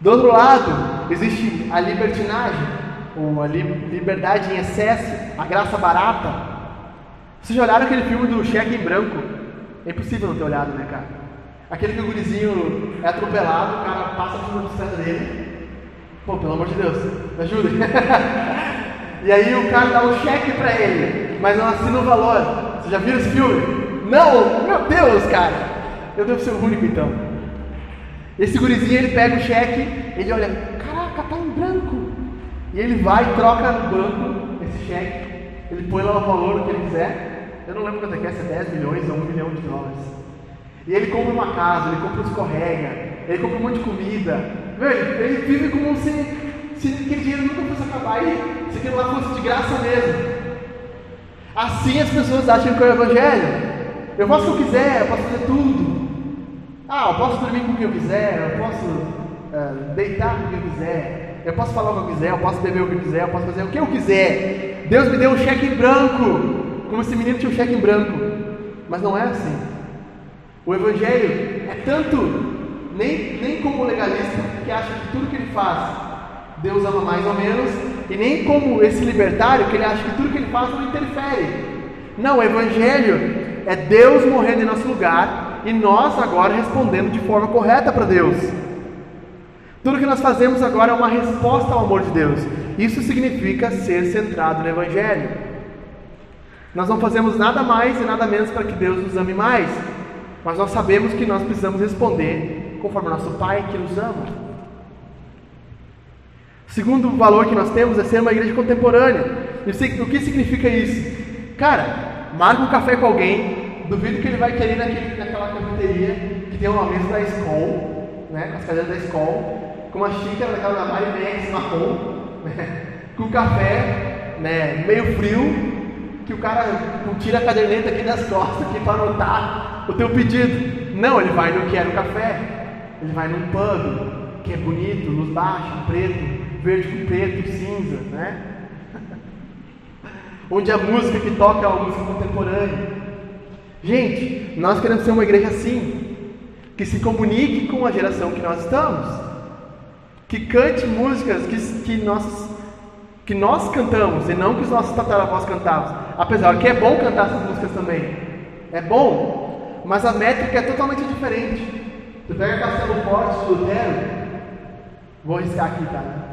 Do outro lado, existe a libertinagem, ou a liberdade em excesso, a graça barata. Vocês já olharam aquele filme do cheque em branco? É impossível não ter olhado, né, cara? Aquele que o gurizinho é atropelado, o cara passa por cima bicicleta dele. Pô, pelo amor de Deus, me ajude. e aí o cara dá um cheque pra ele, mas não assina o valor. Você já viu esse filme? Não! Meu Deus, cara! Eu devo ser o único então. Esse gurizinho ele pega o cheque, ele olha, caraca, tá em branco. E ele vai troca no banco esse cheque. Ele põe lá o valor que ele quiser. Eu não lembro quanto é que é, se é 10 milhões ou 1 milhão de dólares. E ele compra uma casa, ele compra um escorrega, ele compra um monte de comida. Meu, ele vive como se, se aquele dinheiro nunca fosse acabar e se aquilo lá fosse de graça mesmo. Assim as pessoas acham que é o Evangelho. Eu posso o que eu quiser, eu posso fazer tudo. Ah, eu posso dormir com o que eu quiser, eu posso uh, deitar com o que eu quiser, eu posso falar o que eu quiser, eu posso beber o que eu quiser, eu posso fazer o que eu quiser. Deus me deu um cheque em branco, como esse menino tinha um cheque em branco. Mas não é assim. O Evangelho é tanto, nem, nem como legalista que acha que tudo que ele faz Deus ama mais ou menos, e nem como esse libertário que ele acha que tudo que ele faz não interfere. Não, o Evangelho é Deus morrendo em nosso lugar e nós agora respondendo de forma correta para Deus. Tudo que nós fazemos agora é uma resposta ao amor de Deus. Isso significa ser centrado no Evangelho. Nós não fazemos nada mais e nada menos para que Deus nos ame mais. Mas nós sabemos que nós precisamos responder conforme nosso Pai que nos ama. O segundo valor que nós temos é ser uma igreja contemporânea. O que significa isso? Cara, marca um café com alguém, duvido que ele vai querer naquele, naquela cafeteria que tem uma mesa da escola, né, com as cadeiras da escola, com uma xícara daquela da Marinex marrom, né, com café, né, meio frio, que o cara tira a caderneta aqui das costas aqui para anotar o teu pedido. Não, ele vai no Quero Café, ele vai num pub, que é bonito, luz baixa, preto, verde com preto, cinza, né? Onde a música que toca é uma música contemporânea. Gente, nós queremos ser uma igreja assim, que se comunique com a geração que nós estamos, que cante músicas que, que, nós, que nós cantamos e não que os nossos tataravós cantavam. Apesar que é bom cantar essas músicas também, é bom, mas a métrica é totalmente diferente. Tu pega Castelo Forte Lutero, vou riscar aqui, tá?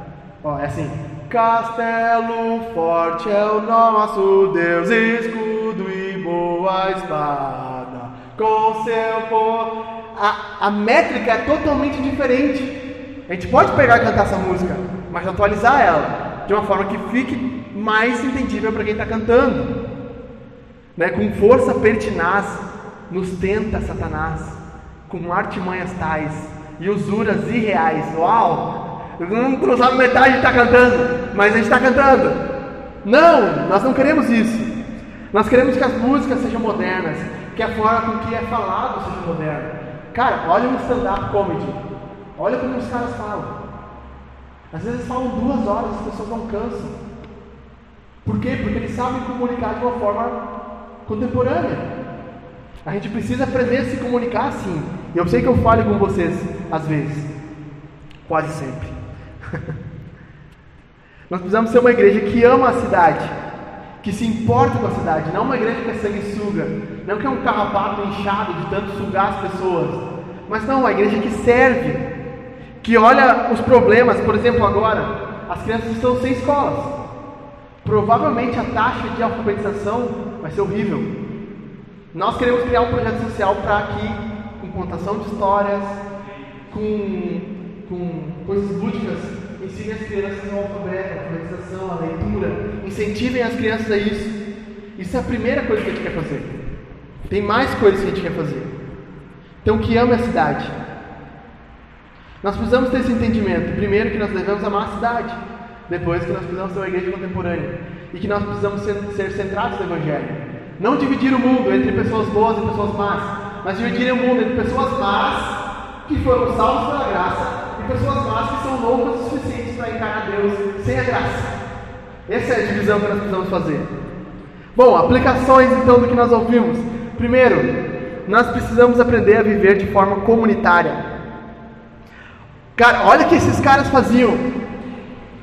Ó, é assim. Castelo forte é o nosso Deus, escudo e boa espada, com seu poder. A, a métrica é totalmente diferente. A gente pode pegar e cantar essa música, mas atualizar ela de uma forma que fique mais entendível para quem está cantando. Né? Com força pertinaz, nos tenta Satanás, com artimanhas tais e usuras irreais. Uau! Não, não sabe metade está cantando, mas a gente está cantando. Não, nós não queremos isso. Nós queremos que as músicas sejam modernas, que a forma com que é falado seja moderna. Cara, olha um stand-up comedy. Olha como os caras falam. Às vezes falam duas horas, as pessoas não cansam. Por quê? Porque eles sabem comunicar de uma forma contemporânea. A gente precisa aprender a se comunicar assim. E eu sei que eu falo com vocês, às vezes. Quase sempre. Nós precisamos ser uma igreja que ama a cidade, que se importa com a cidade, não uma igreja que é sanguessuga, não que é um carrapato inchado de tanto sugar as pessoas, mas não, uma igreja que serve, que olha os problemas, por exemplo, agora, as crianças estão sem escolas. Provavelmente a taxa de alfabetização vai ser horrível. Nós queremos criar um projeto social para que, com contação de histórias, com, com coisas lúdicas, ensine as crianças o alfabeto, a alfabetização, a leitura, incentivem as crianças a isso. Isso é a primeira coisa que a gente quer fazer. Tem mais coisas que a gente quer fazer. Então, que ama a cidade. Nós precisamos ter esse entendimento. Primeiro, que nós devemos amar a cidade. Depois, que nós precisamos ser uma igreja contemporânea. E que nós precisamos ser, ser centrados no Evangelho. Não dividir o mundo entre pessoas boas e pessoas más, mas dividir o mundo entre pessoas más, que foram salvas pela graça, e pessoas más que são loucas o suficientes para encarar Deus sem a graça. Essa é a divisão que nós precisamos fazer. Bom, aplicações então do que nós ouvimos. Primeiro, nós precisamos aprender a viver de forma comunitária. Cara, olha o que esses caras faziam.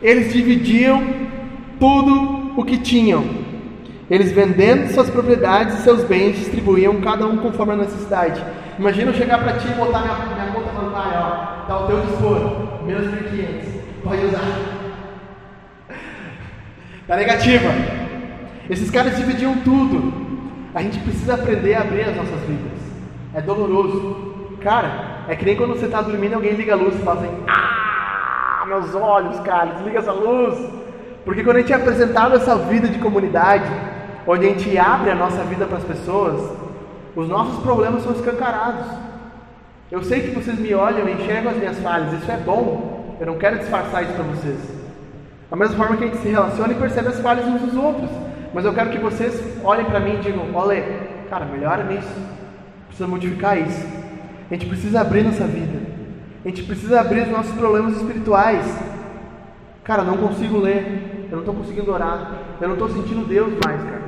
Eles dividiam tudo o que tinham. Eles vendendo suas propriedades e seus bens distribuíam cada um conforme a necessidade. Imagina eu chegar para ti e botar minha, minha conta bancária, ó, tá ao teu dispor, menos 1.500, pode usar. Tá negativa. Esses caras dividiam tudo. A gente precisa aprender a abrir as nossas vidas. É doloroso. Cara, é que nem quando você está dormindo alguém liga a luz e fala assim: Ah, meus olhos, cara, desliga essa luz. Porque quando a gente é apresentado essa vida de comunidade, onde a gente abre a nossa vida para as pessoas, os nossos problemas são escancarados. Eu sei que vocês me olham e enxergam as minhas falhas, isso é bom. Eu não quero disfarçar isso para vocês. Da mesma forma que a gente se relaciona e percebe as falhas uns dos outros. Mas eu quero que vocês olhem para mim e digam: olha, cara, melhora nisso. Precisa modificar isso. A gente precisa abrir nossa vida. A gente precisa abrir os nossos problemas espirituais. Cara, não consigo ler. Eu não estou conseguindo orar. Eu não estou sentindo Deus mais, cara.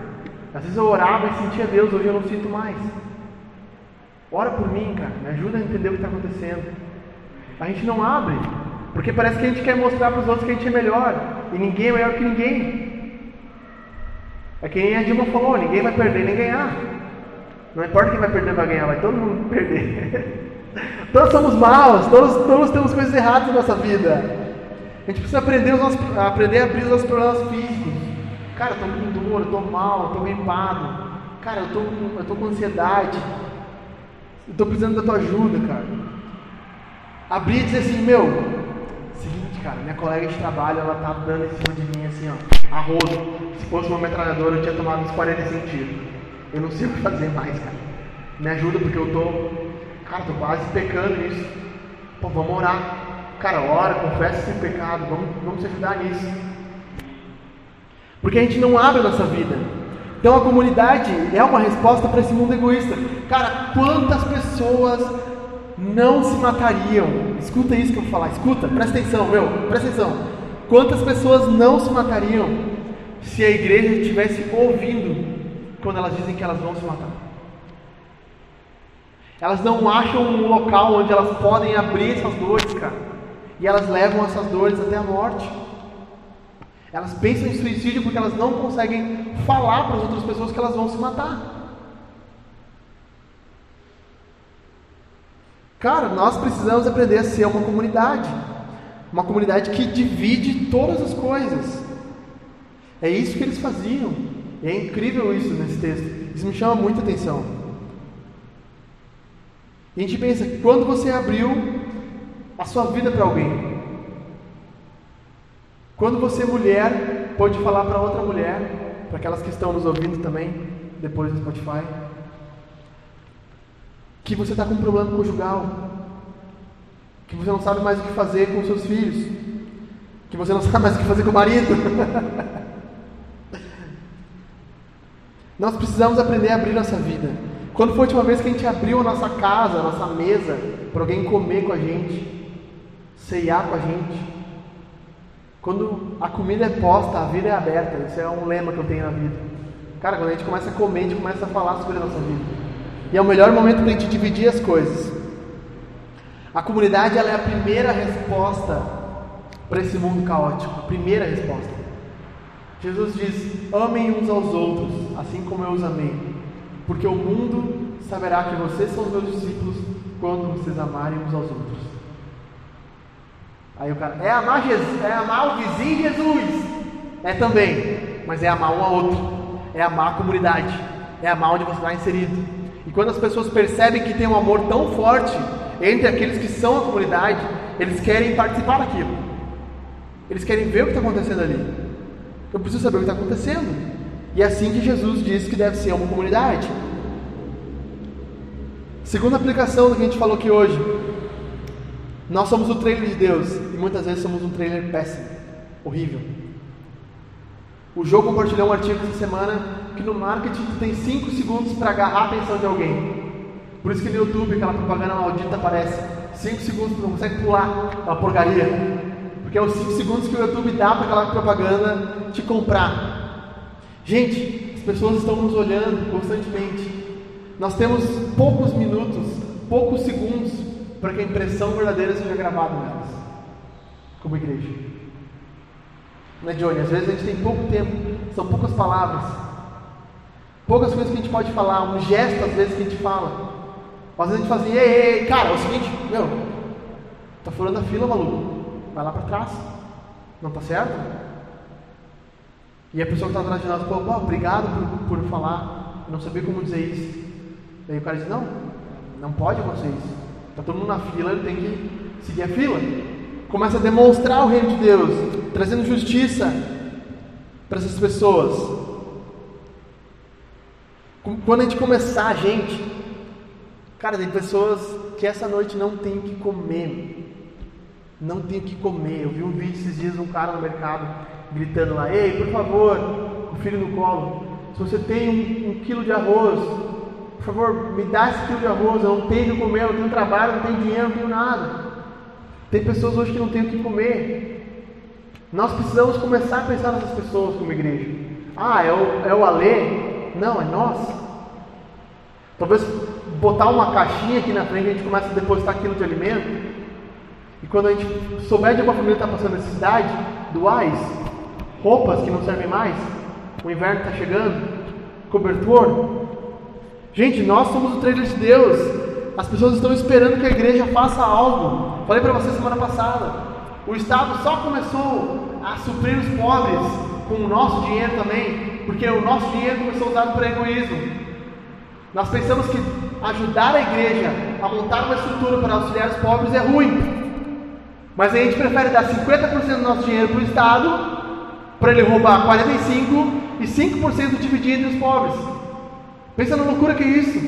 Às vezes eu orava e sentia Deus, hoje eu não sinto mais. Ora por mim, cara. Me ajuda a entender o que está acontecendo. A gente não abre. Porque parece que a gente quer mostrar para os outros que a gente é melhor. E ninguém é melhor que ninguém. É quem a Dilma falou, ninguém vai perder nem ganhar. Não importa quem vai perder vai ganhar, vai todo mundo perder. todos somos maus, todos, todos temos coisas erradas na nossa vida. A gente precisa aprender, os nossos, aprender a abrir os nossos problemas físicos. Cara, eu estou com dor, eu estou mal, eu estou gripado. Cara, eu estou eu tô com ansiedade. Eu estou precisando da tua ajuda, cara. Abrir e dizer assim, meu, seguinte, cara, minha colega de trabalho, ela tá dando em cima de mim assim, ó, a rodo. Se fosse uma metralhadora, eu tinha tomado uns 45 tiros. Eu não sei o que fazer mais, cara. Me ajuda porque eu tô, cara, tô quase pecando nisso. Pô, vamos orar. Cara, ora, confessa esse pecado, vamos, vamos te ajudar nisso. Porque a gente não abre a nossa vida. Então a comunidade é uma resposta para esse mundo egoísta. Cara, quantas pessoas não se matariam? Escuta isso que eu vou falar, escuta, presta atenção, meu, presta atenção. Quantas pessoas não se matariam se a igreja estivesse ouvindo quando elas dizem que elas vão se matar? Elas não acham um local onde elas podem abrir essas dores, cara. E elas levam essas dores até a morte. Elas pensam em suicídio porque elas não conseguem falar para as outras pessoas que elas vão se matar. Cara, nós precisamos aprender a ser uma comunidade. Uma comunidade que divide todas as coisas. É isso que eles faziam. E é incrível isso nesse texto. Isso me chama muita atenção. E a gente pensa que quando você abriu a sua vida para alguém, quando você, mulher, pode falar para outra mulher, para aquelas que estão nos ouvindo também, depois do Spotify, que você está com um problema conjugal, que você não sabe mais o que fazer com seus filhos, que você não sabe mais o que fazer com o marido. Nós precisamos aprender a abrir nossa vida. Quando foi a última vez que a gente abriu a nossa casa, a nossa mesa, para alguém comer com a gente, ceiar com a gente? Quando a comida é posta, a vida é aberta. Isso é um lema que eu tenho na vida. Cara, quando a gente começa a comer, a gente começa a falar sobre a nossa vida. E é o melhor momento para a gente dividir as coisas. A comunidade ela é a primeira resposta para esse mundo caótico. Primeira resposta. Jesus diz: amem uns aos outros, assim como eu os amei. Porque o mundo saberá que vocês são meus discípulos quando vocês amarem uns aos outros. Aí o cara, é amar Jesus, é amar o vizinho Jesus. É também, mas é amar um ao outro. É amar a comunidade. É amar onde você está inserido. E quando as pessoas percebem que tem um amor tão forte entre aqueles que são a comunidade, eles querem participar daquilo. Eles querem ver o que está acontecendo ali. Eu preciso saber o que está acontecendo. E é assim que Jesus diz que deve ser uma comunidade. Segunda aplicação do que a gente falou aqui hoje. Nós somos o trailer de Deus e muitas vezes somos um trailer péssimo, horrível. O jogo compartilhou um artigo essa semana que no marketing tu tem 5 segundos para agarrar a atenção de alguém. Por isso que no YouTube aquela propaganda maldita aparece. 5 segundos tu não consegue pular uma porcaria. Porque é os 5 segundos que o YouTube dá para aquela propaganda te comprar. Gente, as pessoas estão nos olhando constantemente. Nós temos poucos minutos, poucos segundos para que a impressão verdadeira seja gravada nelas, como igreja. Não é, Johnny? Às vezes a gente tem pouco tempo, são poucas palavras, poucas coisas que a gente pode falar, um gesto às vezes que a gente fala. Às vezes a gente fala assim, ei, ei, cara, é o seguinte, meu, tá furando a fila, maluco, vai lá para trás, não tá certo? E a pessoa que está atrás de nós, pô, obrigado por, por falar, eu não sabia como dizer isso. Daí o cara diz, não, não pode acontecer isso. Está todo mundo na fila, ele tem que seguir a fila. Começa a demonstrar o reino de Deus, trazendo justiça para essas pessoas. Quando a gente começar, a gente, cara, tem pessoas que essa noite não tem o que comer. Não tem o que comer. Eu vi um vídeo esses dias de um cara no mercado gritando lá: Ei, por favor, o filho no colo, se você tem um, um quilo de arroz, por favor, me dá esse quilo de arroz, eu não tenho o que comer, eu não tenho trabalho, não tenho dinheiro, não tenho nada. Tem pessoas hoje que não têm o que comer. Nós precisamos começar a pensar nessas pessoas como igreja. Ah, é o, é o Alê? Não, é nós. Talvez botar uma caixinha aqui na frente, a gente começa a depositar aquilo de alimento. E quando a gente souber de uma família que está passando necessidade, doais, roupas que não servem mais, o inverno está chegando, cobertor, Gente, nós somos o trailer de Deus. As pessoas estão esperando que a igreja faça algo. Falei para você semana passada. O Estado só começou a suprir os pobres com o nosso dinheiro também, porque o nosso dinheiro começou a usado para egoísmo. Nós pensamos que ajudar a igreja a montar uma estrutura para auxiliar os pobres é ruim. Mas a gente prefere dar 50% do nosso dinheiro para o Estado, para ele roubar 45% e 5% dividir entre os pobres. Pensa na loucura que é isso.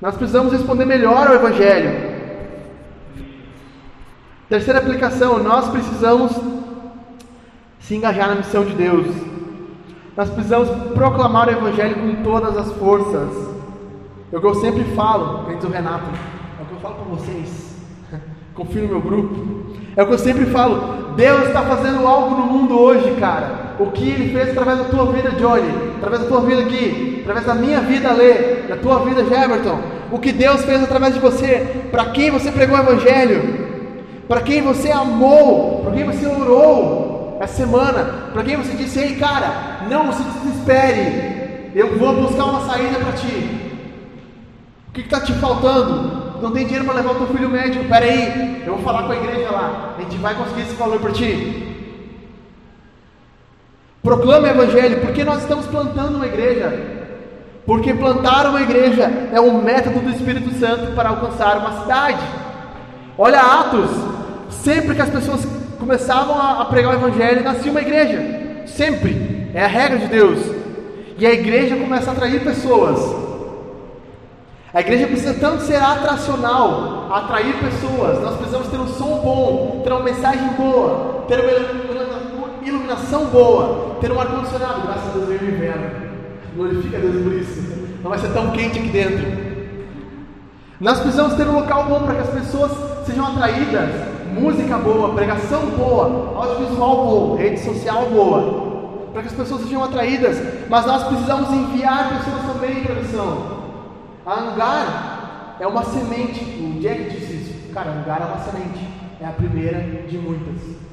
Nós precisamos responder melhor ao Evangelho. Terceira aplicação, nós precisamos se engajar na missão de Deus. Nós precisamos proclamar o Evangelho com todas as forças. É o que eu sempre falo, antes do Renato, é o que eu falo para vocês. Confio no meu grupo. É o que eu sempre falo. Deus está fazendo algo no mundo hoje, cara. O que Ele fez através da tua vida, Johnny, através da tua vida aqui, através da minha vida, Lê, da tua vida, Jefferson. O que Deus fez através de você, para quem você pregou o Evangelho, para quem você amou, para quem você orou essa semana, para quem você disse: Ei, cara, não se desespere, eu vou buscar uma saída para ti. O que está te faltando? Não tem dinheiro para levar o teu filho médico? Espera aí, eu vou falar com a igreja lá, a gente vai conseguir esse valor para ti. Proclame o Evangelho, porque nós estamos plantando uma igreja. Porque plantar uma igreja é um método do Espírito Santo para alcançar uma cidade. Olha Atos, sempre que as pessoas começavam a, pregar o Evangelho, nascia uma igreja. Sempre. É a regra de Deus. E a igreja começa a atrair pessoas. A igreja precisa tanto ser atracional, atrair pessoas. Nós precisamos ter um som bom, ter uma mensagem boa, ter uma iluminação boa, ter um ar-condicionado. Graças a Deus veio o inverno. Glorifica a Deus por isso. Não vai ser tão quente aqui dentro. Nós precisamos ter um local bom para que as pessoas sejam atraídas. Música boa, pregação boa, audiovisual bom, rede social boa. Para que as pessoas sejam atraídas. Mas nós precisamos enviar pessoas também para a. A Angar é uma semente. O Jack disse isso. Cara, Angar é uma semente. É a primeira de muitas.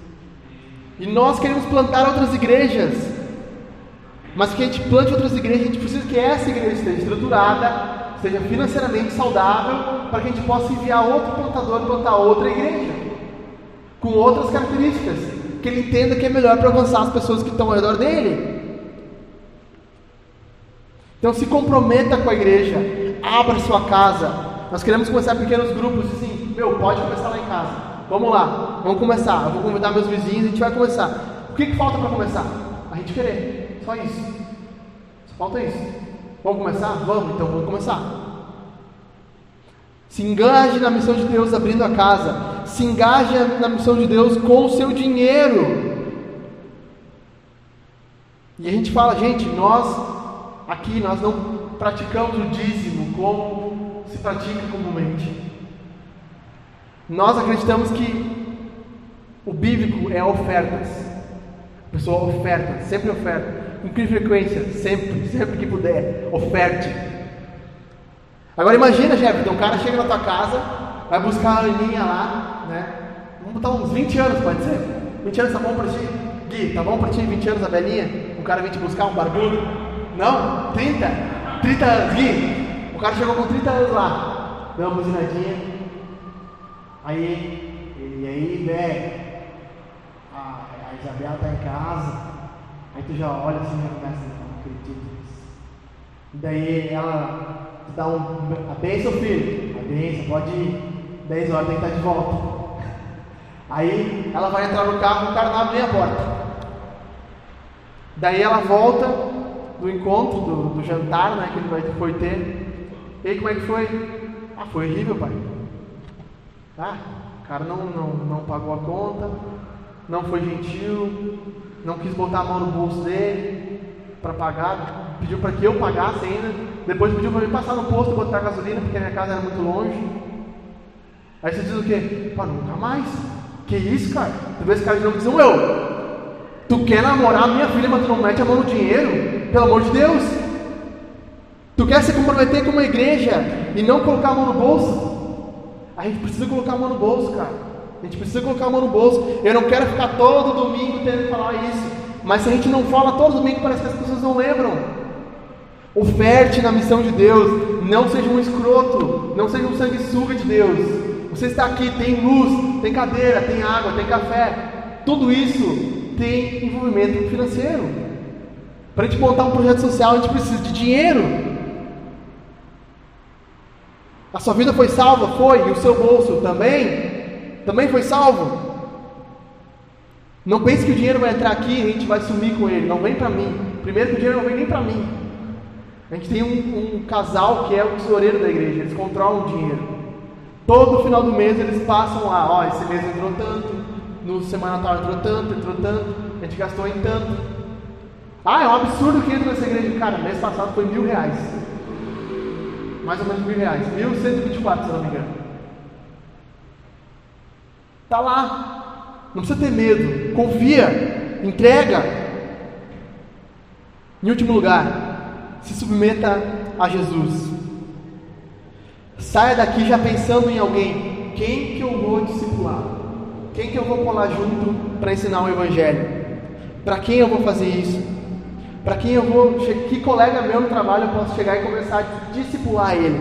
E nós queremos plantar outras igrejas. Mas que a gente plante outras igrejas, a gente precisa que essa igreja esteja estruturada, esteja financeiramente saudável, para que a gente possa enviar outro plantador plantar outra igreja, com outras características, que ele entenda que é melhor para alcançar as pessoas que estão ao redor dele. Então se comprometa com a igreja, abra sua casa. Nós queremos começar pequenos grupos, assim, meu, pode começar lá em casa. Vamos lá, vamos começar. Eu vou convidar meus vizinhos, a gente vai começar. O que, que falta para começar? A gente querer. Só isso. Só falta isso. Vamos começar? Vamos, então vamos começar. Se engaje na missão de Deus abrindo a casa. Se engaje na missão de Deus com o seu dinheiro. E a gente fala, gente, nós aqui nós não praticamos o dízimo como se pratica comumente. Nós acreditamos que o bíblico é ofertas. A pessoa oferta, sempre oferta. Com que frequência? Sempre, sempre que puder. Oferte. Agora imagina, Jefferson, um cara chega na tua casa, vai buscar a Aninha lá, né? Vamos botar uns 20 anos, pode ser? 20 anos tá bom pra ti? Gui, tá bom pra ti 20 anos a velhinha? O cara vem te buscar um barbudo? Não? 30? 30 anos, Gui. O cara chegou com 30 anos lá. Deu uma buzinadinha. Aí, e aí, velho, a, a Isabela tá em casa. Aí tu já olha assim e começa, não acredito nisso. Daí ela te dá um. A benção, filho. A benção, pode ir. 10 horas tem que estar de volta. Aí ela vai entrar no carro, o cara não abre a porta. Daí ela volta do encontro, do, do jantar, né, que ele vai, foi ter. E aí como é que foi? Ah, foi horrível, pai. Tá? O cara não, não, não pagou a conta, não foi gentil, não quis botar a mão no bolso dele para pagar, pediu para que eu pagasse ainda, depois pediu para me passar no posto botar gasolina, porque a minha casa era muito longe. Aí você diz o quê? Pá, nunca mais. Que isso, cara? Tu vê esse cara de novo dizendo, eu. Tu quer namorar minha filha, mas tu não mete a mão no dinheiro? Pelo amor de Deus. Tu quer se comprometer com uma igreja e não colocar a mão no bolso? A gente precisa colocar a mão no bolso, cara. A gente precisa colocar a mão no bolso. Eu não quero ficar todo domingo tendo que falar isso. Mas se a gente não fala todo domingo, parece que as pessoas não lembram. Oferte na missão de Deus. Não seja um escroto. Não seja um sanguessuga de Deus. Você está aqui, tem luz, tem cadeira, tem água, tem café. Tudo isso tem envolvimento financeiro. Para a gente montar um projeto social, a gente precisa de dinheiro. A sua vida foi salva? Foi. E o seu bolso também? também foi salvo? Não pense que o dinheiro vai entrar aqui e a gente vai sumir com ele. Não vem para mim. Primeiro que o dinheiro não vem nem para mim. A gente tem um, um, casal que é o tesoureiro da igreja. Eles controlam o dinheiro. Todo final do mês eles passam lá. Ó, esse mês entrou tanto. No semana tal entrou tanto, entrou tanto. a gente gastou em tanto. Ah, é um absurdo que entra nessa igreja. Cara, mês passado foi mil reais. Mais ou menos mil reais. Mil cento e vinte e quatro, se eu não me engano. Está lá. Não precisa ter medo. Confia. Entrega. Em último lugar, se submeta a Jesus. Saia daqui já pensando em alguém. Quem que eu vou discipular? Quem que eu vou colar junto para ensinar o Evangelho? Para quem eu vou fazer isso? Para quem eu vou, que colega meu no trabalho eu posso chegar e começar a discipular ele?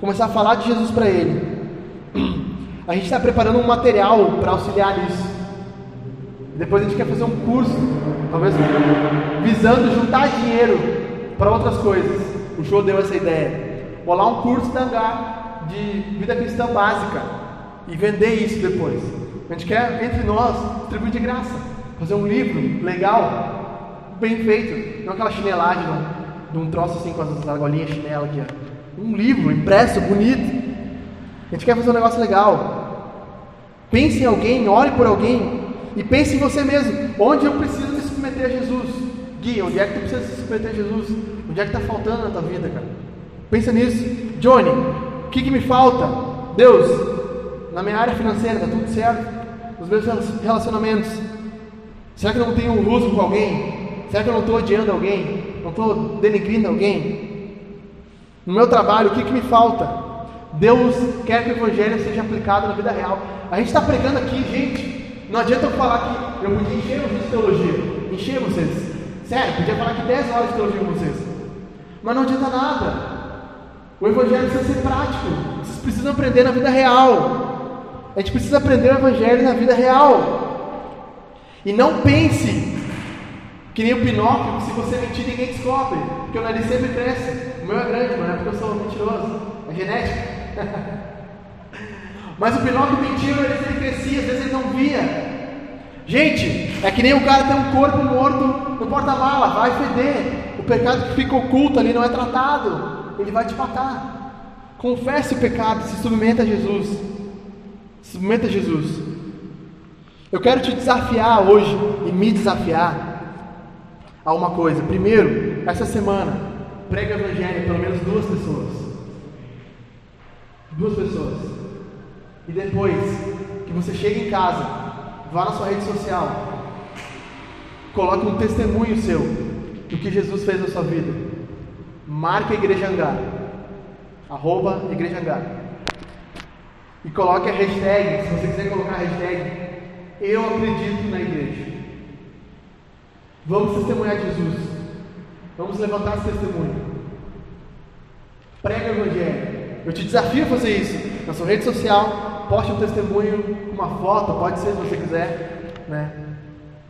Começar a falar de Jesus para ele. A gente está preparando um material para auxiliar nisso. Depois a gente quer fazer um curso, talvez visando juntar dinheiro para outras coisas. O show deu essa ideia. Bolar um curso da Hangar de vida cristã básica e vender isso depois. A gente quer, entre nós, distribuir de graça. Fazer um livro legal, bem feito. Não aquela chinelagem de um troço assim com as argolinhas chinela aqui. Ó. Um livro impresso, bonito. A gente quer fazer um negócio legal. Pense em alguém, ore por alguém e pense em você mesmo. Onde eu preciso me submeter a Jesus? Gui, onde é que tu precisa se submeter a Jesus? Onde é que está faltando na tua vida, cara? Pensa nisso. Johnny, o que, que me falta? Deus, na minha área financeira, está tudo certo? Nos meus relacionamentos, será que eu não tenho um luso com alguém? Será que eu não estou odiando alguém? Não estou denegrindo alguém? No meu trabalho, o que, que me falta? Deus quer que o Evangelho seja aplicado na vida real. A gente está pregando aqui, gente. Não adianta eu falar que eu podia encher vocês de teologia, encher vocês. Sério, podia falar que 10 horas de teologia com vocês. Mas não adianta nada. O Evangelho precisa ser prático. Vocês precisam aprender na vida real. A gente precisa aprender o Evangelho na vida real. E não pense que nem o Pinóquio, se você mentir ninguém descobre. Porque o nariz sempre cresce. O meu é grande, mas é porque eu sou mentiroso. É genética. mas o Pinóquio mentia, o nariz ele crescia, às vezes ele não via. Gente, é que nem o cara tem um corpo morto no porta-mala, vai feder. O pecado que fica oculto ali não é tratado, ele vai te matar. Confesse o pecado, se submeta a Jesus. Submeta a Jesus. Eu quero te desafiar hoje e me desafiar a uma coisa. Primeiro, essa semana, prega o Evangelho pelo menos duas pessoas. Duas pessoas. E depois que você chega em casa, vá na sua rede social, coloque um testemunho seu do que Jesus fez na sua vida. Marque a Igreja Angar. Arroba Igreja Angar. E coloque a hashtag, se você quiser colocar a hashtag, eu acredito na igreja. Vamos testemunhar Jesus. Vamos levantar esse testemunho. Prega o Evangelho. Eu te desafio a fazer isso. Na sua rede social, poste um testemunho com uma foto, pode ser se você quiser. Né?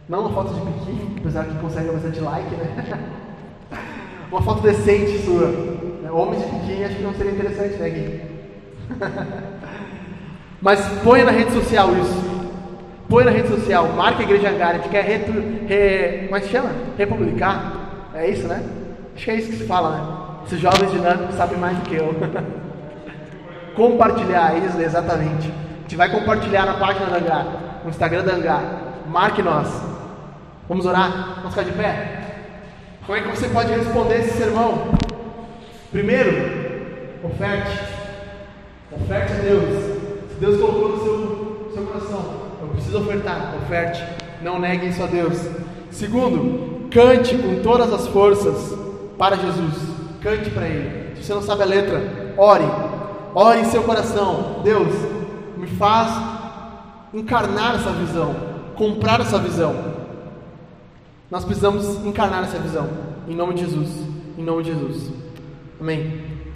Não uma foto de biquíni, apesar que consegue bastante like, né? uma foto decente sua. Homens de biquíni acho que não seria interessante, né, Gui? Mas ponha na rede social isso. Põe na rede social, marca a igreja Hangar, a gente quer re, como é que se chama? Republicar. É isso, né? Acho que é isso que se fala, né? Esses jovens dinâmicos sabem mais do que eu. compartilhar, isso, exatamente. A gente vai compartilhar na página da Hangar, no Instagram da Hangar. Marque nós. Vamos orar? Vamos ficar de pé? Como é que você pode responder esse sermão? Primeiro, oferte. Oferte a Deus. Deus colocou no seu, seu coração. Eu preciso ofertar, oferte. Não negue isso a Deus. Segundo, cante com todas as forças para Jesus. Cante para Ele. Se você não sabe a letra, ore. Ore em seu coração. Deus, me faz encarnar essa visão, comprar essa visão. Nós precisamos encarnar essa visão. Em nome de Jesus. Em nome de Jesus. Amém.